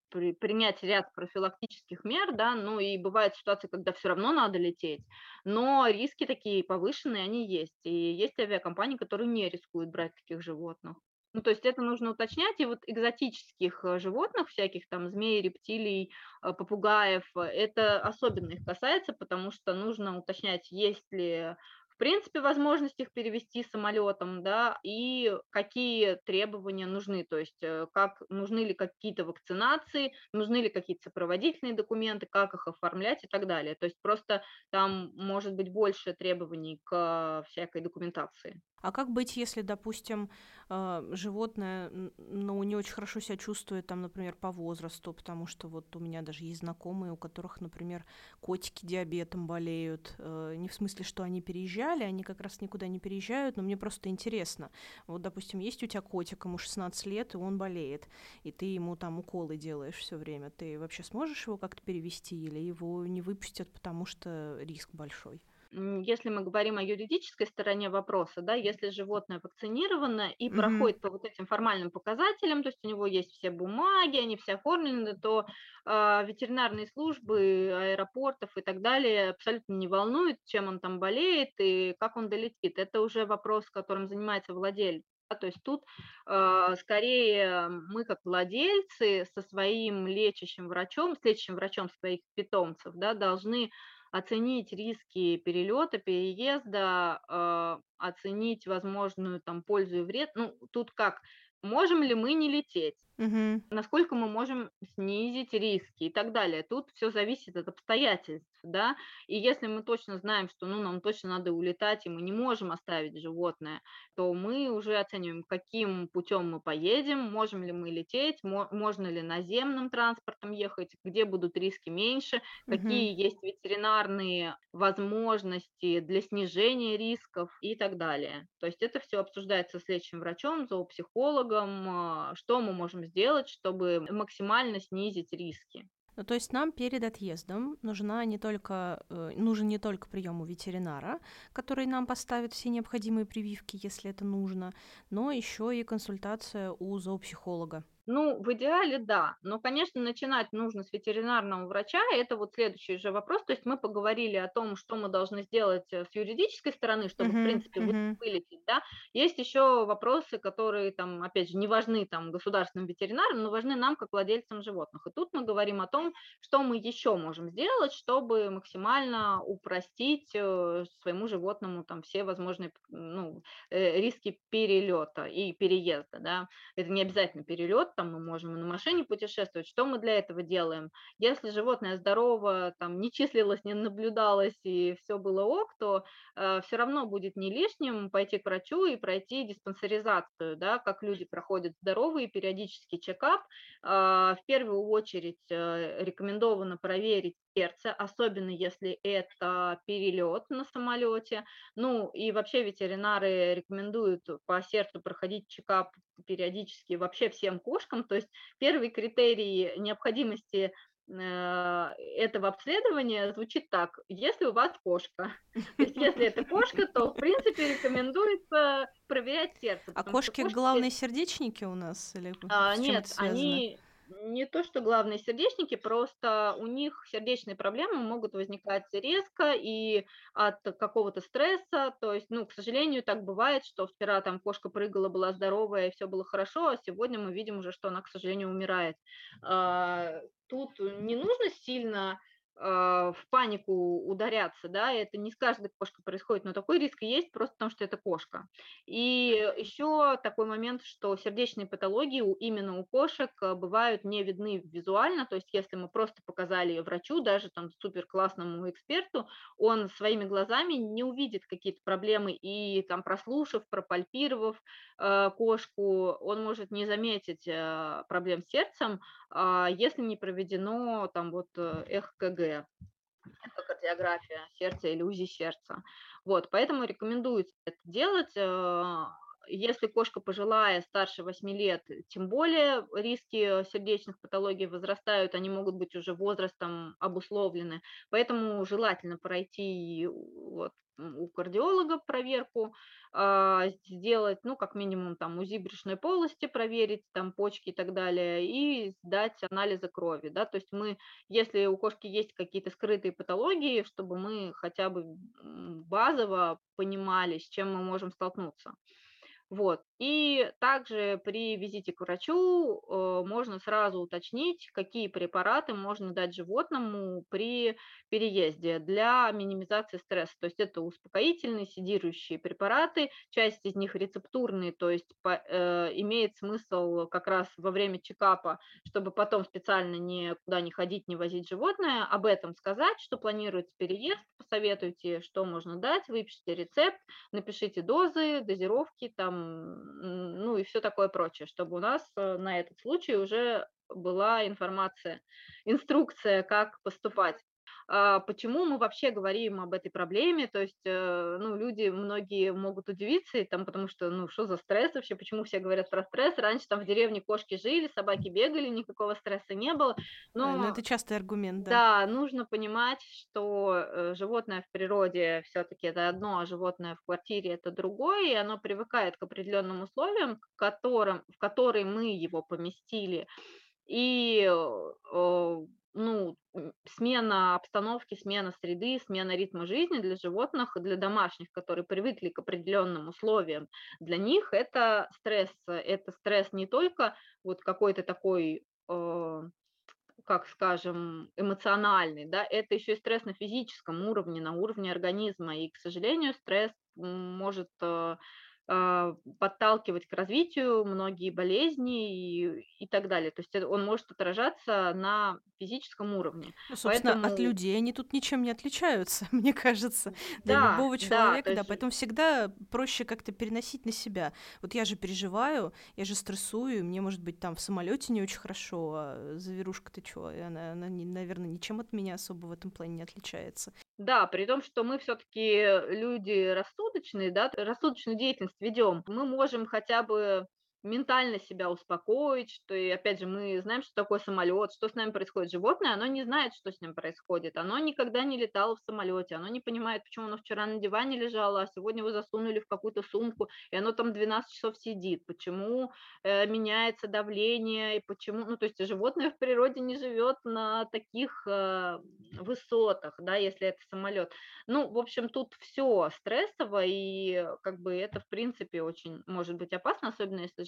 при, принять ряд профилактических мер, да, ну и бывают ситуации, когда все равно надо лететь, но риски такие повышенные, они есть. И есть авиакомпании, которые не рискуют брать таких животных. Ну, то есть это нужно уточнять, и вот экзотических э, животных, всяких там змей, рептилий, э, попугаев, э, это особенно их касается, потому что нужно уточнять, есть ли в принципе, возможность их перевести самолетом, да, и какие требования нужны, то есть э, как, нужны ли какие-то вакцинации, нужны ли какие-то сопроводительные документы, как их оформлять и так далее. То есть просто там может быть больше требований к всякой документации. А как быть, если, допустим, а, животное, ну, не очень хорошо себя чувствует, там, например, по возрасту, потому что вот у меня даже есть знакомые, у которых, например, котики диабетом болеют. Э, не в смысле, что они переезжали, они как раз никуда не переезжают, но мне просто интересно. Вот, допустим, есть у тебя котик, ему 16 лет, и он болеет, и ты ему там уколы делаешь все время. Ты вообще сможешь его как-то перевести или его не выпустят, потому что риск большой? Если мы говорим о юридической стороне вопроса, да, если животное вакцинировано и Мгм. проходит по вот этим формальным показателям, то есть у него есть все бумаги, они все оформлены, то а, ветеринарные службы аэропортов и так далее абсолютно не волнует, чем он там болеет и как он долетит. Это уже вопрос, которым занимается владелец. да, То есть тут а, скорее мы как владельцы со своим лечащим врачом, с лечащим врачом своих питомцев, да, должны оценить риски перелета, переезда, э, оценить возможную там пользу и вред. Ну, тут как, можем ли мы не лететь? Мгм. насколько мы можем снизить риски и так далее. Тут все зависит от обстоятельств, да. И если мы точно знаем, что ну, нам точно надо улетать, и мы не можем оставить животное, то мы уже оцениваем, каким путем мы поедем, можем ли мы лететь, можно ли наземным транспортом ехать, где будут риски меньше, Мгм. какие есть ветеринарные возможности для снижения рисков и так далее. То есть это все обсуждается с лечащим врачом, зоопсихологом, а, что мы можем сделать, чтобы максимально снизить риски. Ну, то есть нам перед отъездом нужна не только, э, нужен не только прием у ветеринара, который нам поставит все необходимые прививки, если это нужно, но еще и консультация у зоопсихолога. Ну, в идеале да, но, конечно, начинать нужно с ветеринарного врача, это вот следующий же вопрос, то есть мы поговорили о том, что мы должны сделать э, с юридической стороны, чтобы, uh-huh, в принципе, uh-huh. вылететь, да, есть еще вопросы, которые, там, опять же, не важны там государственным ветеринарам, но важны нам, как владельцам животных, и тут мы говорим о том, что мы еще можем сделать, чтобы максимально упростить э, своему животному там все возможные, ну, э, риски перелета и переезда, да, это не обязательно перелет, там мы можем на машине путешествовать. Что мы для этого делаем? Если животное здорово, там не числилось, не наблюдалось и все было ок, то э, все равно будет не лишним пойти к врачу и пройти диспансеризацию, да, как люди проходят здоровый периодический чекап. Э, в первую очередь э, рекомендовано проверить сердце, особенно если это перелет на самолете. Ну и вообще ветеринары рекомендуют по сердцу проходить чекап периодически вообще всем кошкам. То есть первый критерий необходимости э, этого обследования звучит так. Если у вас кошка, то есть если это кошка, то в принципе рекомендуется проверять сердце. А кошки кошки главные сердечники у нас? Или а, нет, они не то, что главные сердечники, просто у них сердечные проблемы могут возникать резко и от какого-то стресса. То есть, ну, к сожалению, так бывает, что вчера там кошка прыгала, была здоровая, и все было хорошо, а сегодня мы видим уже, что она, к сожалению, умирает. А, тут не нужно сильно в панику ударяться, да, это не с каждой кошкой происходит, но такой риск есть просто потому, что это кошка. И еще такой момент, что сердечные патологии у, именно у кошек а, бывают не видны визуально, то есть если мы просто показали врачу, даже там супер классному эксперту, он своими глазами не увидит какие-то проблемы и там прослушав, пропальпировав э, кошку, он может не заметить э, проблем с сердцем, э, если не проведено там вот ЭХКГ эхокардиография сердца или УЗИ сердца. Вот, поэтому рекомендуется это делать. Э, если кошка пожилая, старше 8 лет, тем более риски сердечных патологий возрастают, они могут быть уже возрастом обусловлены. Поэтому желательно пройти вот, у кардиолога проверку, а, сделать, ну, как минимум, там, УЗИ брюшной полости, проверить, там, почки и так далее, и сдать анализы крови, да, то есть мы, если у кошки есть какие-то скрытые патологии, чтобы мы хотя бы базово понимали, с чем мы можем столкнуться. Вот. И также при визите к врачу э, можно сразу уточнить, какие препараты можно дать животному при переезде для минимизации стресса. То есть это успокоительные, седирующие препараты, часть из них рецептурные, то есть э, имеет смысл как раз во время чекапа, чтобы потом специально никуда не ходить, не возить животное, об этом сказать, что планируется переезд, посоветуйте, что можно дать, выпишите рецепт, напишите дозы, дозировки, там ну и все такое прочее, чтобы у нас э, на этот случай уже была информация, инструкция, как поступать. А, почему мы вообще говорим об этой проблеме? То есть, э, ну, люди, многие могут удивиться, и там, потому что, ну, что за стресс вообще, почему все говорят про стресс? Раньше там в деревне кошки жили, собаки бегали, никакого стресса не было. Но, но это частый аргумент, да. Да, нужно понимать, что э, животное в природе все-таки это одно, а животное в квартире это другое, и оно привыкает к определенным условиям, в, котором, в которые мы его поместили. И э, ну, смена обстановки, смена среды, смена ритма жизни для животных, для домашних, которые привыкли к определенным условиям, для них это стресс. Это стресс не только вот какой-то такой э, как скажем, эмоциональный, да, это еще и стресс на физическом уровне, на уровне организма. И, к сожалению, стресс может э, подталкивать к развитию многие болезни и, и так далее. То есть он может отражаться на физическом уровне. Ну, собственно, поэтому... от людей они тут ничем не отличаются, мне кажется, для да, любого человека, да, да, есть... поэтому всегда проще как-то переносить на себя. Вот я же переживаю, я же стрессую, мне, может быть, там в самолете не очень хорошо, а заверушка ты чё, она, она, наверное, ничем от меня особо в этом плане не отличается. Да, при том, что мы все-таки люди рассудочные, да, рассудочную деятельность ведем, мы можем хотя бы ментально себя успокоить, что, и опять же, мы знаем, что такое самолет, что с нами происходит. Животное, оно не знает, что с ним происходит, оно никогда не летало в самолете, оно не понимает, почему оно вчера на диване лежало, а сегодня его засунули в какую-то сумку, и оно там 12 часов сидит, почему э, меняется давление, и почему, ну, то есть животное в природе не живет на таких э, высотах, да, если это самолет. Ну, в общем, тут все стрессово, и как бы это, в принципе, очень может быть опасно, особенно если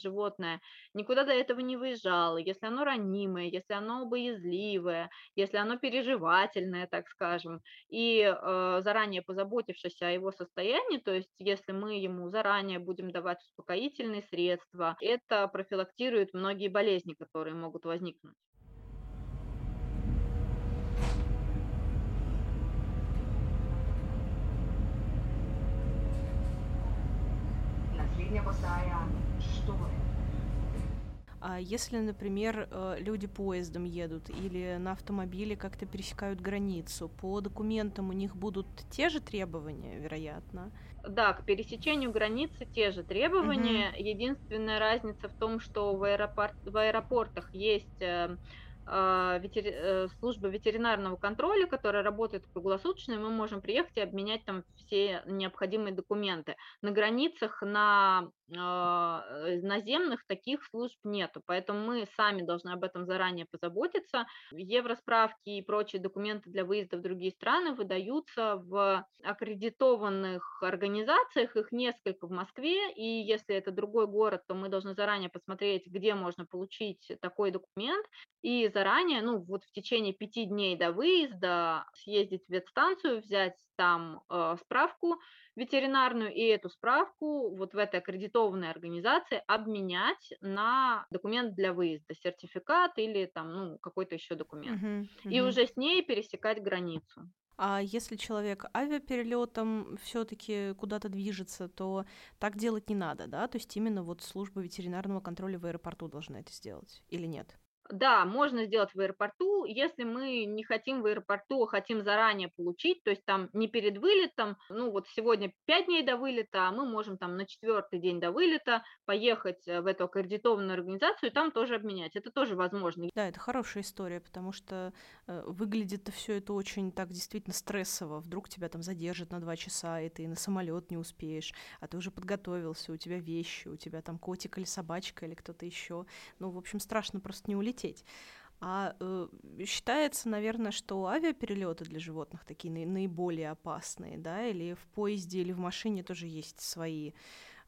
никуда до этого не выезжало, если оно ранимое, если оно боязливое, если оно переживательное, так скажем, и э, заранее позаботившись о его состоянии, то есть если мы ему заранее будем давать успокоительные средства, это профилактирует многие болезни, которые могут возникнуть. А если, например, э, люди поездом едут или на автомобиле как-то пересекают границу, по документам у них будут те же требования, вероятно? Да, к пересечению границы те же требования. Угу. Единственная разница в том, что в, аэропорт, в аэропортах есть э. Э, служба ветеринарного контроля, которая работает круглосуточно, и мы можем приехать и обменять там все необходимые документы. На границах, на наземных таких служб нету, поэтому мы сами должны об этом заранее позаботиться. Евросправки и прочие документы для выезда в другие страны выдаются в аккредитованных организациях, их несколько в Москве, и если это другой город, то мы должны заранее посмотреть, где можно получить такой документ, и заранее, ну вот в течение пяти дней до выезда съездить в ветстанцию, взять там э, справку, ветеринарную и эту справку вот в этой аккредитованной организации обменять на документ для выезда, сертификат или там, ну, какой-то еще документ. Uh-huh, uh-huh. И уже с ней пересекать границу. А если человек авиаперелетом все-таки куда-то движется, то так делать не надо, да? То есть именно вот служба ветеринарного контроля в аэропорту должна это сделать или нет? Да, можно сделать в аэропорту, если мы не хотим в аэропорту, а хотим заранее получить, то есть там не перед вылетом, ну вот сегодня 5 дней до вылета, а мы можем там на четвертый день до вылета поехать э, в эту аккредитованную организацию и там тоже обменять. Это тоже возможно. Да, это хорошая история, потому что э, выглядит все это очень так действительно стрессово. Вдруг тебя там задержат на два часа, и ты на самолет не успеешь, а ты уже подготовился, у тебя вещи, у тебя там котик или собачка или кто-то еще. Ну, в общем, страшно просто не улететь лететь. А э, считается, наверное, что авиаперелеты для животных такие наи- наиболее опасные, да, или в поезде, или в машине тоже есть свои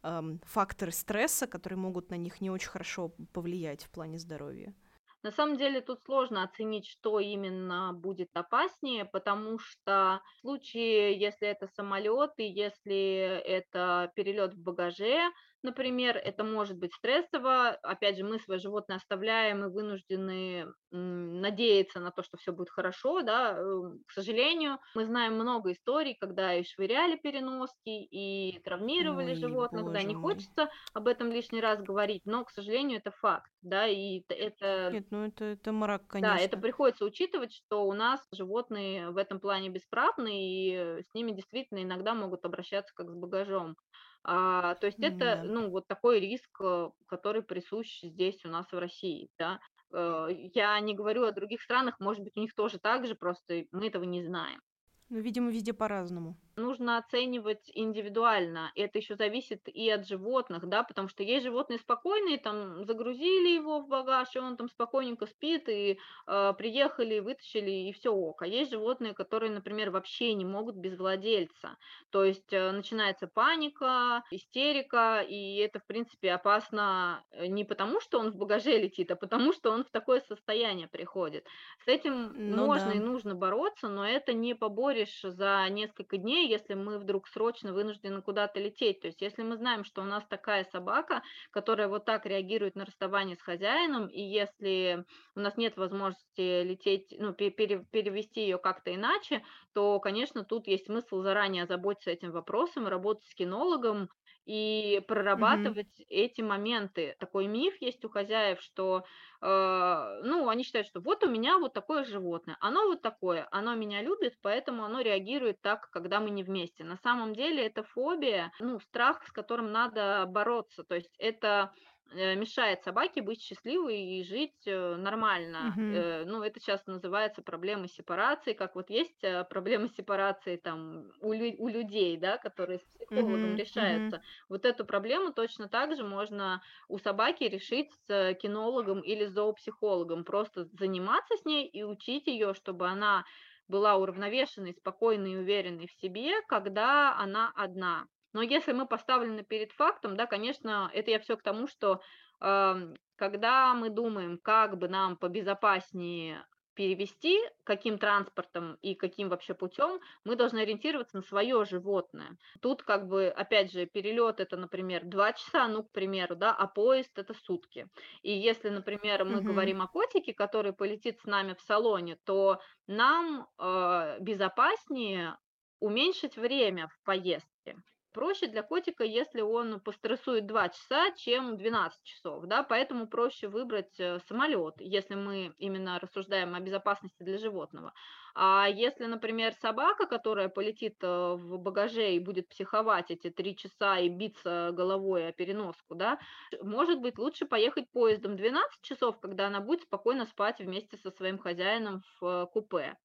э, факторы стресса, которые могут на них не очень хорошо повлиять в плане здоровья. На самом деле тут сложно оценить, что именно будет опаснее, потому что в случае, если это самолет и если это перелет в багаже, например, это может быть стрессово. Опять же, мы свое животное оставляем и вынуждены надеяться на то, что все будет хорошо, да, эм, к сожалению. Мы знаем много историй, когда и швыряли переноски, и травмировали Ой, животных, да, не мой. хочется об этом лишний раз говорить, но, к сожалению, это факт, да, и это... Нет, ну это, это мрак, конечно. Да, это приходится учитывать, что у нас животные в этом плане бесправны, и с ними действительно иногда могут обращаться как с багажом. А, то есть это, ну, вот такой риск, э, который присущ здесь у нас в России, да. Э, я не говорю о других странах, может быть, у них тоже так же, просто мы этого не знаем. Ну, видимо, везде по-разному. Нужно оценивать индивидуально. Это еще зависит и от животных, да, потому что есть животные спокойные, там загрузили его в багаж, и он там спокойненько спит, и э, приехали, вытащили, и все ок. А есть животные, которые, например, вообще не могут без владельца. То есть э, начинается паника, истерика, и это, в принципе, опасно э, не потому, что он в багаже летит, а потому, что он в такое состояние приходит. С этим ну, можно да. и нужно бороться, но это не поборешь за несколько дней, если мы вдруг срочно вынуждены куда-то лететь. То есть если мы знаем, что у нас такая собака, которая вот так реагирует на расставание с хозяином, и если у нас нет возможности лететь, ну, пере, перевести ее как-то иначе, то, конечно, тут есть смысл заранее озаботиться этим вопросом, работать с кинологом, и прорабатывать mm-hmm. эти моменты. Такой миф есть у хозяев, что, э, ну, они считают, что вот у меня вот такое животное, оно вот такое, оно меня любит, поэтому оно реагирует так, когда мы не вместе. На самом деле это фобия, ну, страх, с которым надо бороться. То есть это мешает собаке быть счастливой и жить э, нормально. Угу. Ну, это сейчас называется проблемой сепарации, как вот есть проблемы сепарации там у, у людей, да, которые с психологом угу, решаются. Угу. Вот эту проблему точно так же можно у собаки решить с кинологом или зоопсихологом. Просто заниматься с ней и учить ее, чтобы она была уравновешенной, спокойной и уверенной в себе, когда она одна. Но если мы поставлены перед фактом, да, конечно, это я все к тому, что э, когда мы думаем, как бы нам побезопаснее перевести, каким транспортом и каким вообще путем, мы должны ориентироваться на свое животное. Тут как бы, опять же, перелет это, например, два часа, ну, к примеру, да, а поезд это сутки. И если, например, мы угу. говорим о котике, который полетит с нами в салоне, то нам э, безопаснее уменьшить время в поездке проще для котика, если он пострессует 2 часа, чем 12 часов, да, поэтому проще выбрать э, самолет, если мы именно рассуждаем о безопасности для животного. А если, например, собака, которая полетит э, в багаже и будет психовать эти 3 часа и биться головой о переноску, да, может быть, лучше поехать поездом 12 часов, когда она будет спокойно спать вместе со своим хозяином в э, купе.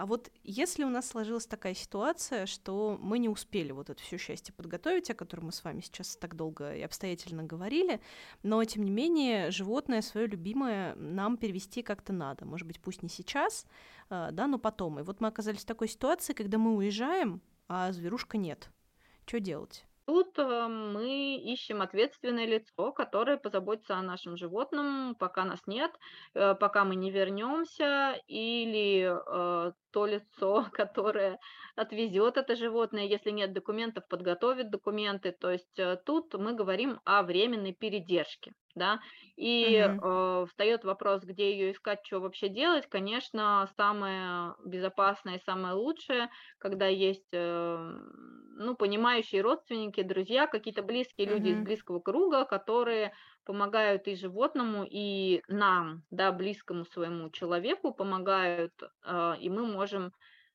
А вот если у нас сложилась такая ситуация, что мы не успели вот это все счастье подготовить, о котором мы с вами сейчас так долго и обстоятельно говорили, но тем не менее животное свое любимое нам перевести как-то надо. Может быть, пусть не сейчас, а, да, но потом. И вот мы оказались в такой ситуации, когда мы уезжаем, а зверушка нет. Что делать? Тут э, мы ищем ответственное лицо, которое позаботится о нашем животном, пока нас нет, э, пока мы не вернемся, или э, то лицо, которое отвезет это животное, если нет документов, подготовит документы. То есть тут мы говорим о временной передержке да, и э, встает вопрос, где ее искать, что вообще делать. Конечно, самое безопасное и самое лучшее, когда есть, э, ну, понимающие родственники, друзья, какие-то близкие люди из близкого круга, которые помогают и животному, и нам, да, близкому своему человеку помогают, э, и мы можем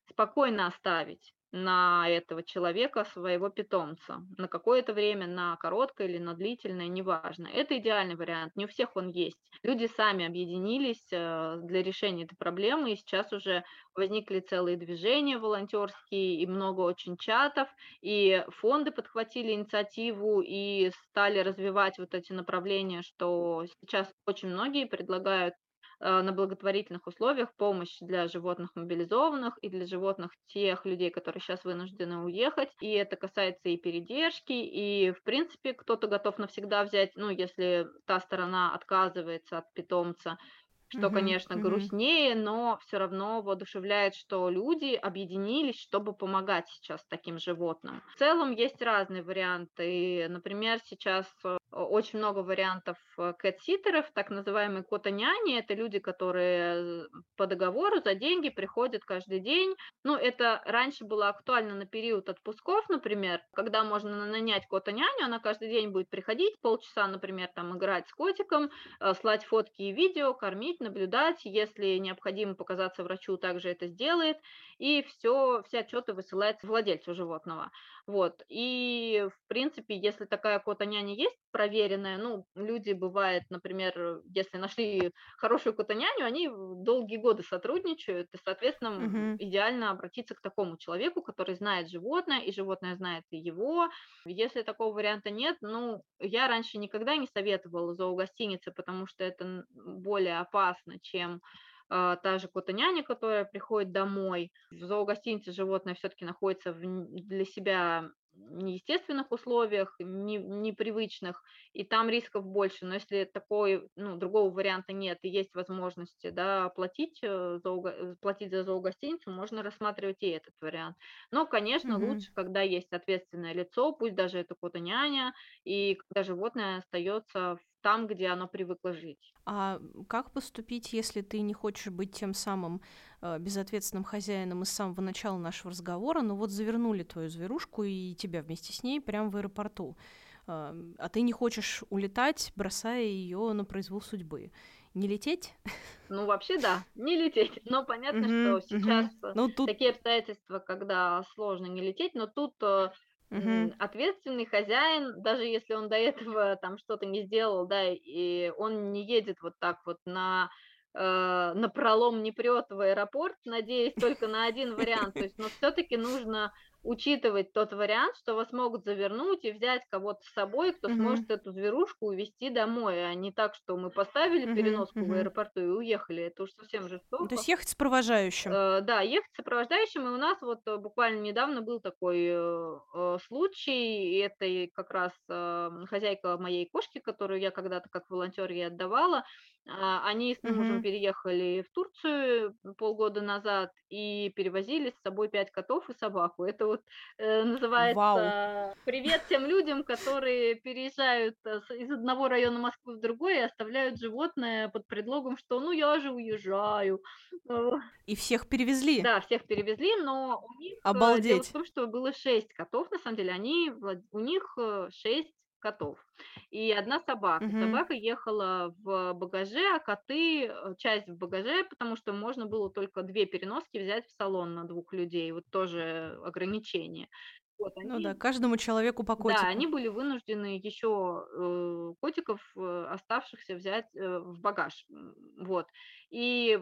спокойно оставить на этого человека, своего питомца. На какое-то время, на короткое или на длительное, неважно. Это идеальный вариант, не у всех он есть. Люди сами объединились э, для решения этой проблемы, и сейчас уже возникли целые движения волонтерские, и много очень чатов, и фонды подхватили инициативу и стали развивать вот эти направления, что сейчас очень многие предлагают на благотворительных условиях помощь для животных мобилизованных и для животных тех людей, которые сейчас вынуждены уехать. И это касается и передержки, и, в принципе, кто-то готов навсегда взять, ну, если та сторона отказывается от питомца, что, конечно, грустнее, но все равно воодушевляет, что люди объединились, чтобы помогать сейчас таким животным. В целом есть разные варианты. Например, сейчас э, очень много вариантов э, кэт-ситеров, так называемые кота-няни. Это люди, которые по договору за деньги приходят каждый день. Ну, это раньше было актуально на период отпусков, например, когда можно нанять кота-няню, она каждый день будет приходить, полчаса, например, там играть с котиком, э, слать фотки и видео, кормить, наблюдать. Если необходимо показаться врачу, также это сделает. И все, все отчеты высылаются владельцу животного. Вот. И, в принципе, если такая кота-няня есть проверенная, ну, люди, бывает, например, если нашли хорошую кота-няню, они долгие годы сотрудничают, и, соответственно, угу. идеально обратиться к такому человеку, который знает животное, и животное знает и его. Если такого варианта нет, ну, я раньше никогда не советовала зоогостиницы, потому что это более опасно, чем та же кота-няня, которая приходит домой. В зоогостинице животное все-таки находится в, для себя неестественных условиях, не, непривычных, и там рисков больше. Но если такой, ну, другого варианта нет и есть возможности да, платить, э, за, платить за зоогостиницу, можно рассматривать и этот вариант. Но, конечно, mm-hmm. лучше, когда есть ответственное лицо, пусть даже это кота-няня, и когда животное остается там, где оно привыкло жить. А как поступить, если ты не хочешь быть тем самым э, безответственным хозяином из самого начала нашего разговора, но вот завернули твою зверушку и тебя вместе с ней прямо в аэропорту, э, а ты не хочешь улетать, бросая ее на произвол судьбы? Не лететь? Ну, вообще, да, не лететь. Но понятно, что сейчас ну, тут... такие обстоятельства, когда сложно не лететь, но тут Мгм. Ответственный хозяин, даже если он до этого там что-то не сделал, да, и он не едет вот так вот на э, на пролом не прет в аэропорт, надеясь только на один вариант. То есть, но все-таки нужно учитывать тот вариант, что вас могут завернуть и взять кого-то с собой, кто угу. сможет эту зверушку увезти домой, а не так, что мы поставили переноску угу. в аэропорту и уехали. Это уж совсем жестоко. То есть ехать с провожающим. Э, да, ехать с провождающим. И у нас вот э, буквально недавно был такой э, э случай. И это как раз э, хозяйка моей кошки, которую я когда-то как волонтер ей отдавала. Э, они с мужем угу. переехали в Турцию полгода назад и перевозили с собой пять котов и собаку. Это вот э, называется Вау. «Привет тем людям, которые переезжают э, из одного района Москвы в другой и оставляют животное под предлогом, что ну я же уезжаю». И всех перевезли? Да, всех перевезли, но у них Обалдеть. дело в том, что было шесть котов, на самом деле, они, у них шесть котов и одна собака. Угу. Собака ехала в багаже, а коты э, часть в багаже, потому что можно было только две переноски взять в салон на двух людей. Вот тоже ограничение. Вот, ну они, ну да, каждому человеку по котику. Да, они были вынуждены еще э, котиков э, оставшихся взять э, в багаж. Вот. И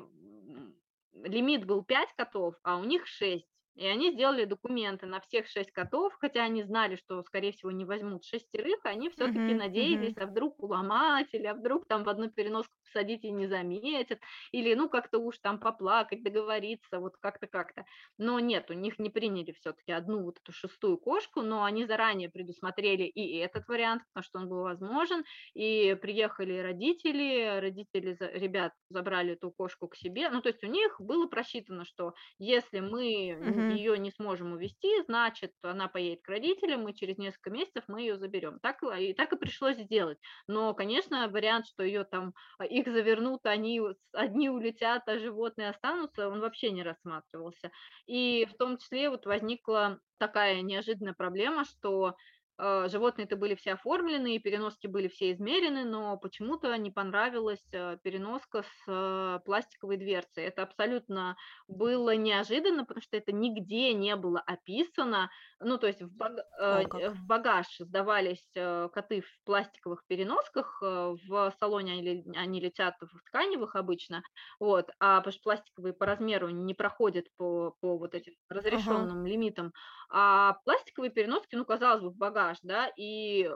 лимит был 5 котов, а у них 6. И они сделали документы на всех шесть котов, хотя они знали, что, скорее всего, не возьмут шестерых, они все-таки Мгм, надеялись, мгм. а вдруг уломать, или а вдруг там в одну переноску посадить и не заметят, или ну как-то уж там поплакать, договориться, вот как-то как-то. Но нет, у них не приняли все-таки одну вот эту шестую кошку, но они заранее предусмотрели и этот вариант, потому что он был возможен, и приехали родители, родители ребят забрали эту кошку к себе, ну то есть у них было просчитано, что если мы Мгм. ее не сможем увезти, значит, она поедет к родителям, и через несколько месяцев мы ее заберем. Так, и так и пришлось сделать. Но, конечно, вариант, что ее там, а, их завернут, они одни улетят, а животные останутся, он вообще не рассматривался. И в том числе вот возникла такая неожиданная проблема, что э, животные-то были все оформлены, и переноски были все измерены, но почему-то не понравилась э, переноска с э, пластиковой дверцей. Это абсолютно было неожиданно, потому что это нигде не было описано. Ну, то есть в, баг- О, э, как. в багаж сдавались э, коты в пластиковых переносках, э, в салоне они, они летят в тканевых обычно, вот, а потому что пластиковые по размеру не проходят по, по вот этим Ага. разрешенным лимитам, а пластиковые переноски, ну, казалось бы, в багаж, да, и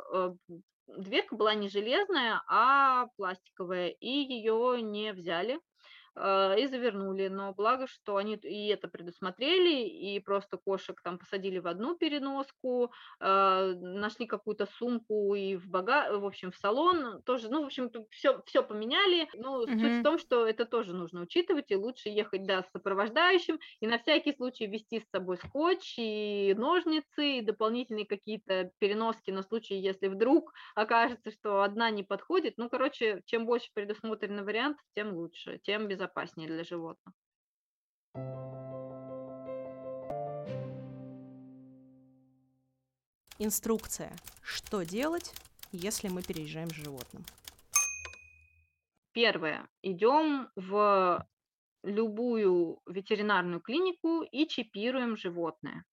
дверка была не железная, а пластиковая, и ее не взяли и завернули. Но благо, что они и это предусмотрели, и просто кошек там посадили в одну переноску, э, нашли какую-то сумку и в бага, в общем, в салон тоже, ну, в общем, все, все поменяли. Ну, суть в том, что это тоже нужно учитывать, и лучше ехать, да, с сопровождающим, и на всякий случай вести с собой скотч и ножницы, и дополнительные какие-то переноски на случай, если вдруг окажется, что одна не подходит. Ну, короче, чем больше предусмотрено вариантов, тем лучше, тем безопаснее для животных. Инструкция. Что делать, если мы переезжаем с животным? Первое. Идем в любую ветеринарную клинику и чипируем животное.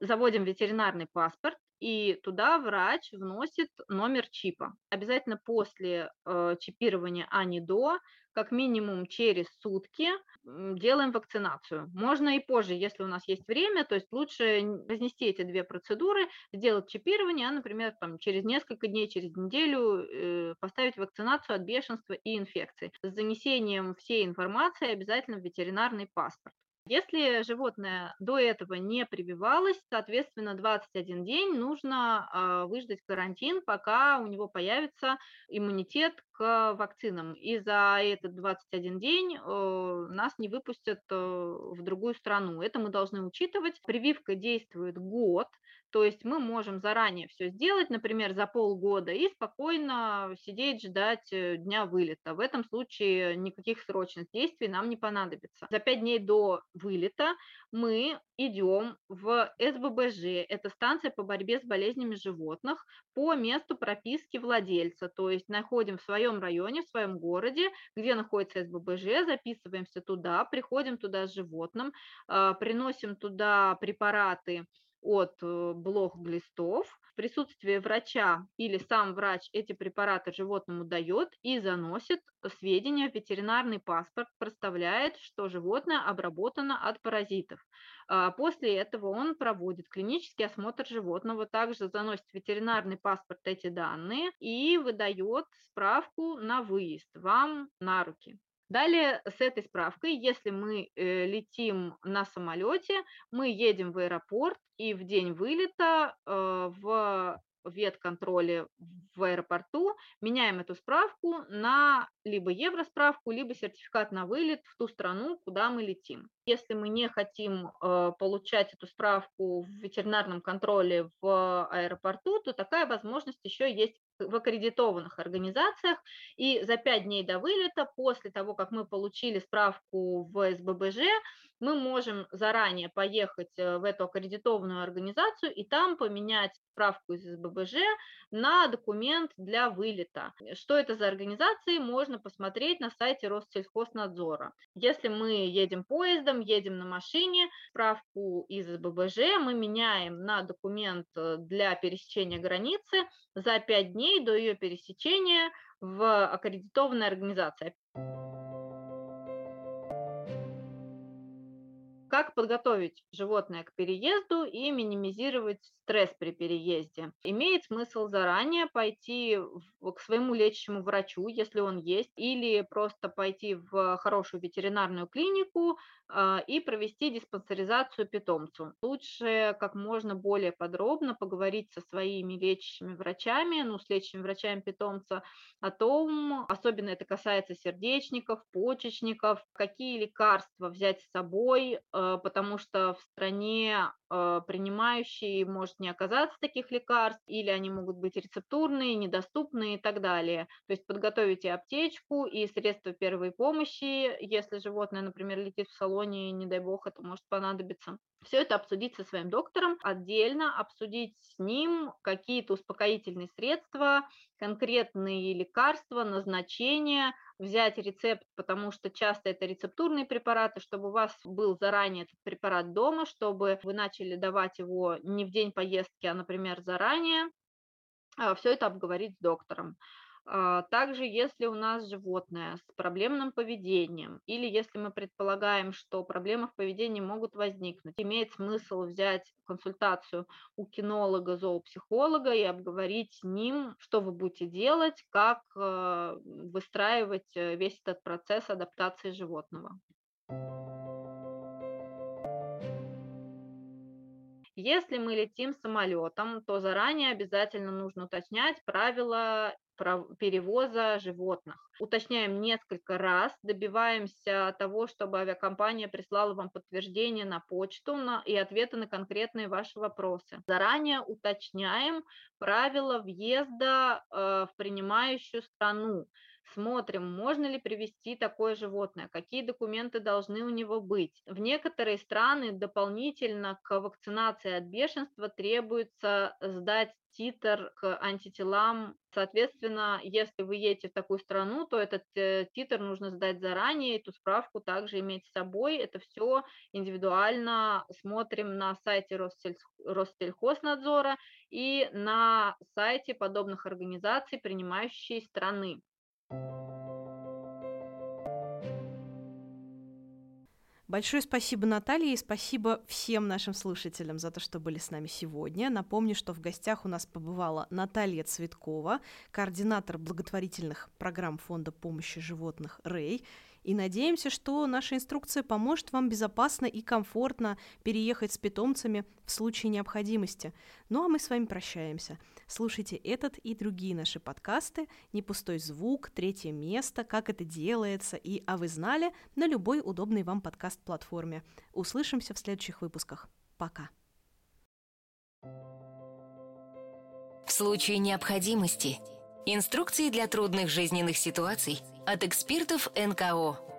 Заводим ветеринарный паспорт, и туда врач вносит номер чипа. Обязательно после э, чипирования, а не до, как минимум через сутки делаем вакцинацию. Можно и позже, если у нас есть время, то есть лучше разнести эти две процедуры, сделать чипирование, а, например, там, через несколько дней, через неделю э, поставить вакцинацию от бешенства и инфекций с занесением всей информации обязательно в ветеринарный паспорт. Если животное до этого не прививалось, соответственно, 21 день нужно а, выждать карантин, пока у него появится иммунитет к вакцинам. И за этот 21 день э, нас не выпустят э, в другую страну. Это мы должны учитывать. Прививка действует год, то есть мы можем заранее все сделать, например, за полгода, и спокойно сидеть, ждать э, дня вылета. В этом случае никаких срочных действий нам не понадобится. За пять дней до вылета мы идем в СББЖ, это станция по борьбе с болезнями животных, по месту прописки владельца, то есть находим в своем районе, в своем городе, где находится СББЖ, записываемся туда, приходим туда с животным, а, приносим туда препараты от э, блох-глистов. В присутствии врача или сам врач эти препараты животному дает и заносит сведения в ветеринарный паспорт, проставляет, что животное обработано от паразитов. А, После этого он проводит клинический осмотр животного, также заносит в ветеринарный паспорт эти данные и выдает справку на выезд вам на руки. Далее с этой справкой, если мы э, летим на самолете, мы едем в аэропорт и в день вылета э, в ветконтроле в аэропорту меняем эту справку на либо евросправку, либо сертификат на вылет в ту страну, куда мы летим. Если мы не хотим э, получать эту справку в ветеринарном контроле в аэропорту, то такая возможность еще есть в аккредитованных организациях. И за пять дней до вылета, после того, как мы получили справку в СББЖ, мы можем заранее поехать э, в эту аккредитованную организацию и там поменять справку из СББЖ на документ для вылета. Что это за организации, можно посмотреть на сайте Россельхознадзора. Если мы едем поездом, едем на машине, справку из СББЖ мы меняем на документ э, для пересечения границы за 5 дней до ее пересечения в аккредитованной организации. Как подготовить животное к переезду и минимизировать стресс при переезде? Имеет смысл заранее пойти к своему лечащему врачу, если он есть, или просто пойти в хорошую ветеринарную клинику и провести диспансеризацию питомцу. Лучше как можно более подробно поговорить со своими лечащими врачами, ну, с лечащими врачами питомца о том, особенно это касается сердечников, почечников, какие лекарства взять с собой, Э, потому что в стране э, принимающей может не оказаться таких лекарств, или они могут быть рецептурные, недоступные и так далее. То есть подготовите аптечку и средства первой помощи, если животное, например, летит в салоне, и, не дай бог, это может понадобиться. Все это обсудить со своим доктором, отдельно обсудить с ним какие-то успокоительные средства, конкретные лекарства, назначения, взять рецепт, потому что часто это рецептурные препараты, чтобы у вас был заранее этот препарат дома, чтобы вы начали давать его не в день поездки, а, например, заранее. А, Все это обговорить с доктором. А, также, если у нас животное с проблемным поведением, или если мы предполагаем, что проблемы в поведении могут возникнуть, имеет смысл взять консультацию у кинолога, зоопсихолога и обговорить с ним, что вы будете делать, как э, выстраивать э, весь этот процесс адаптации животного. Если мы летим самолетом, то заранее обязательно нужно уточнять правила перевоза животных. Уточняем несколько раз, добиваемся того, чтобы авиакомпания прислала вам подтверждение на почту на, и ответы на конкретные ваши вопросы. Заранее уточняем правила въезда э, в принимающую страну смотрим, можно ли привести такое животное, какие документы должны у него быть. В некоторые страны дополнительно к вакцинации от бешенства требуется сдать титр к антителам. Соответственно, если вы едете в такую страну, то этот э, титр нужно сдать заранее, эту справку также иметь с собой. Это все индивидуально смотрим на сайте Россельхознадзора и на сайте подобных организаций, принимающей страны. Большое спасибо, Наталье, и спасибо всем нашим слушателям за то, что были с нами сегодня. Напомню, что в гостях у нас побывала Наталья Цветкова, координатор благотворительных программ Фонда помощи животных «Рэй», и надеемся, что наша инструкция поможет вам безопасно и комфортно переехать с питомцами в случае необходимости. Ну а мы с вами прощаемся. Слушайте этот и другие наши подкасты «Не пустой звук», «Третье место», «Как это делается» и «А вы знали» на любой удобной вам подкаст-платформе. Услышимся в следующих выпусках. Пока. В случае необходимости Инструкции для трудных жизненных ситуаций от экспертов НКО.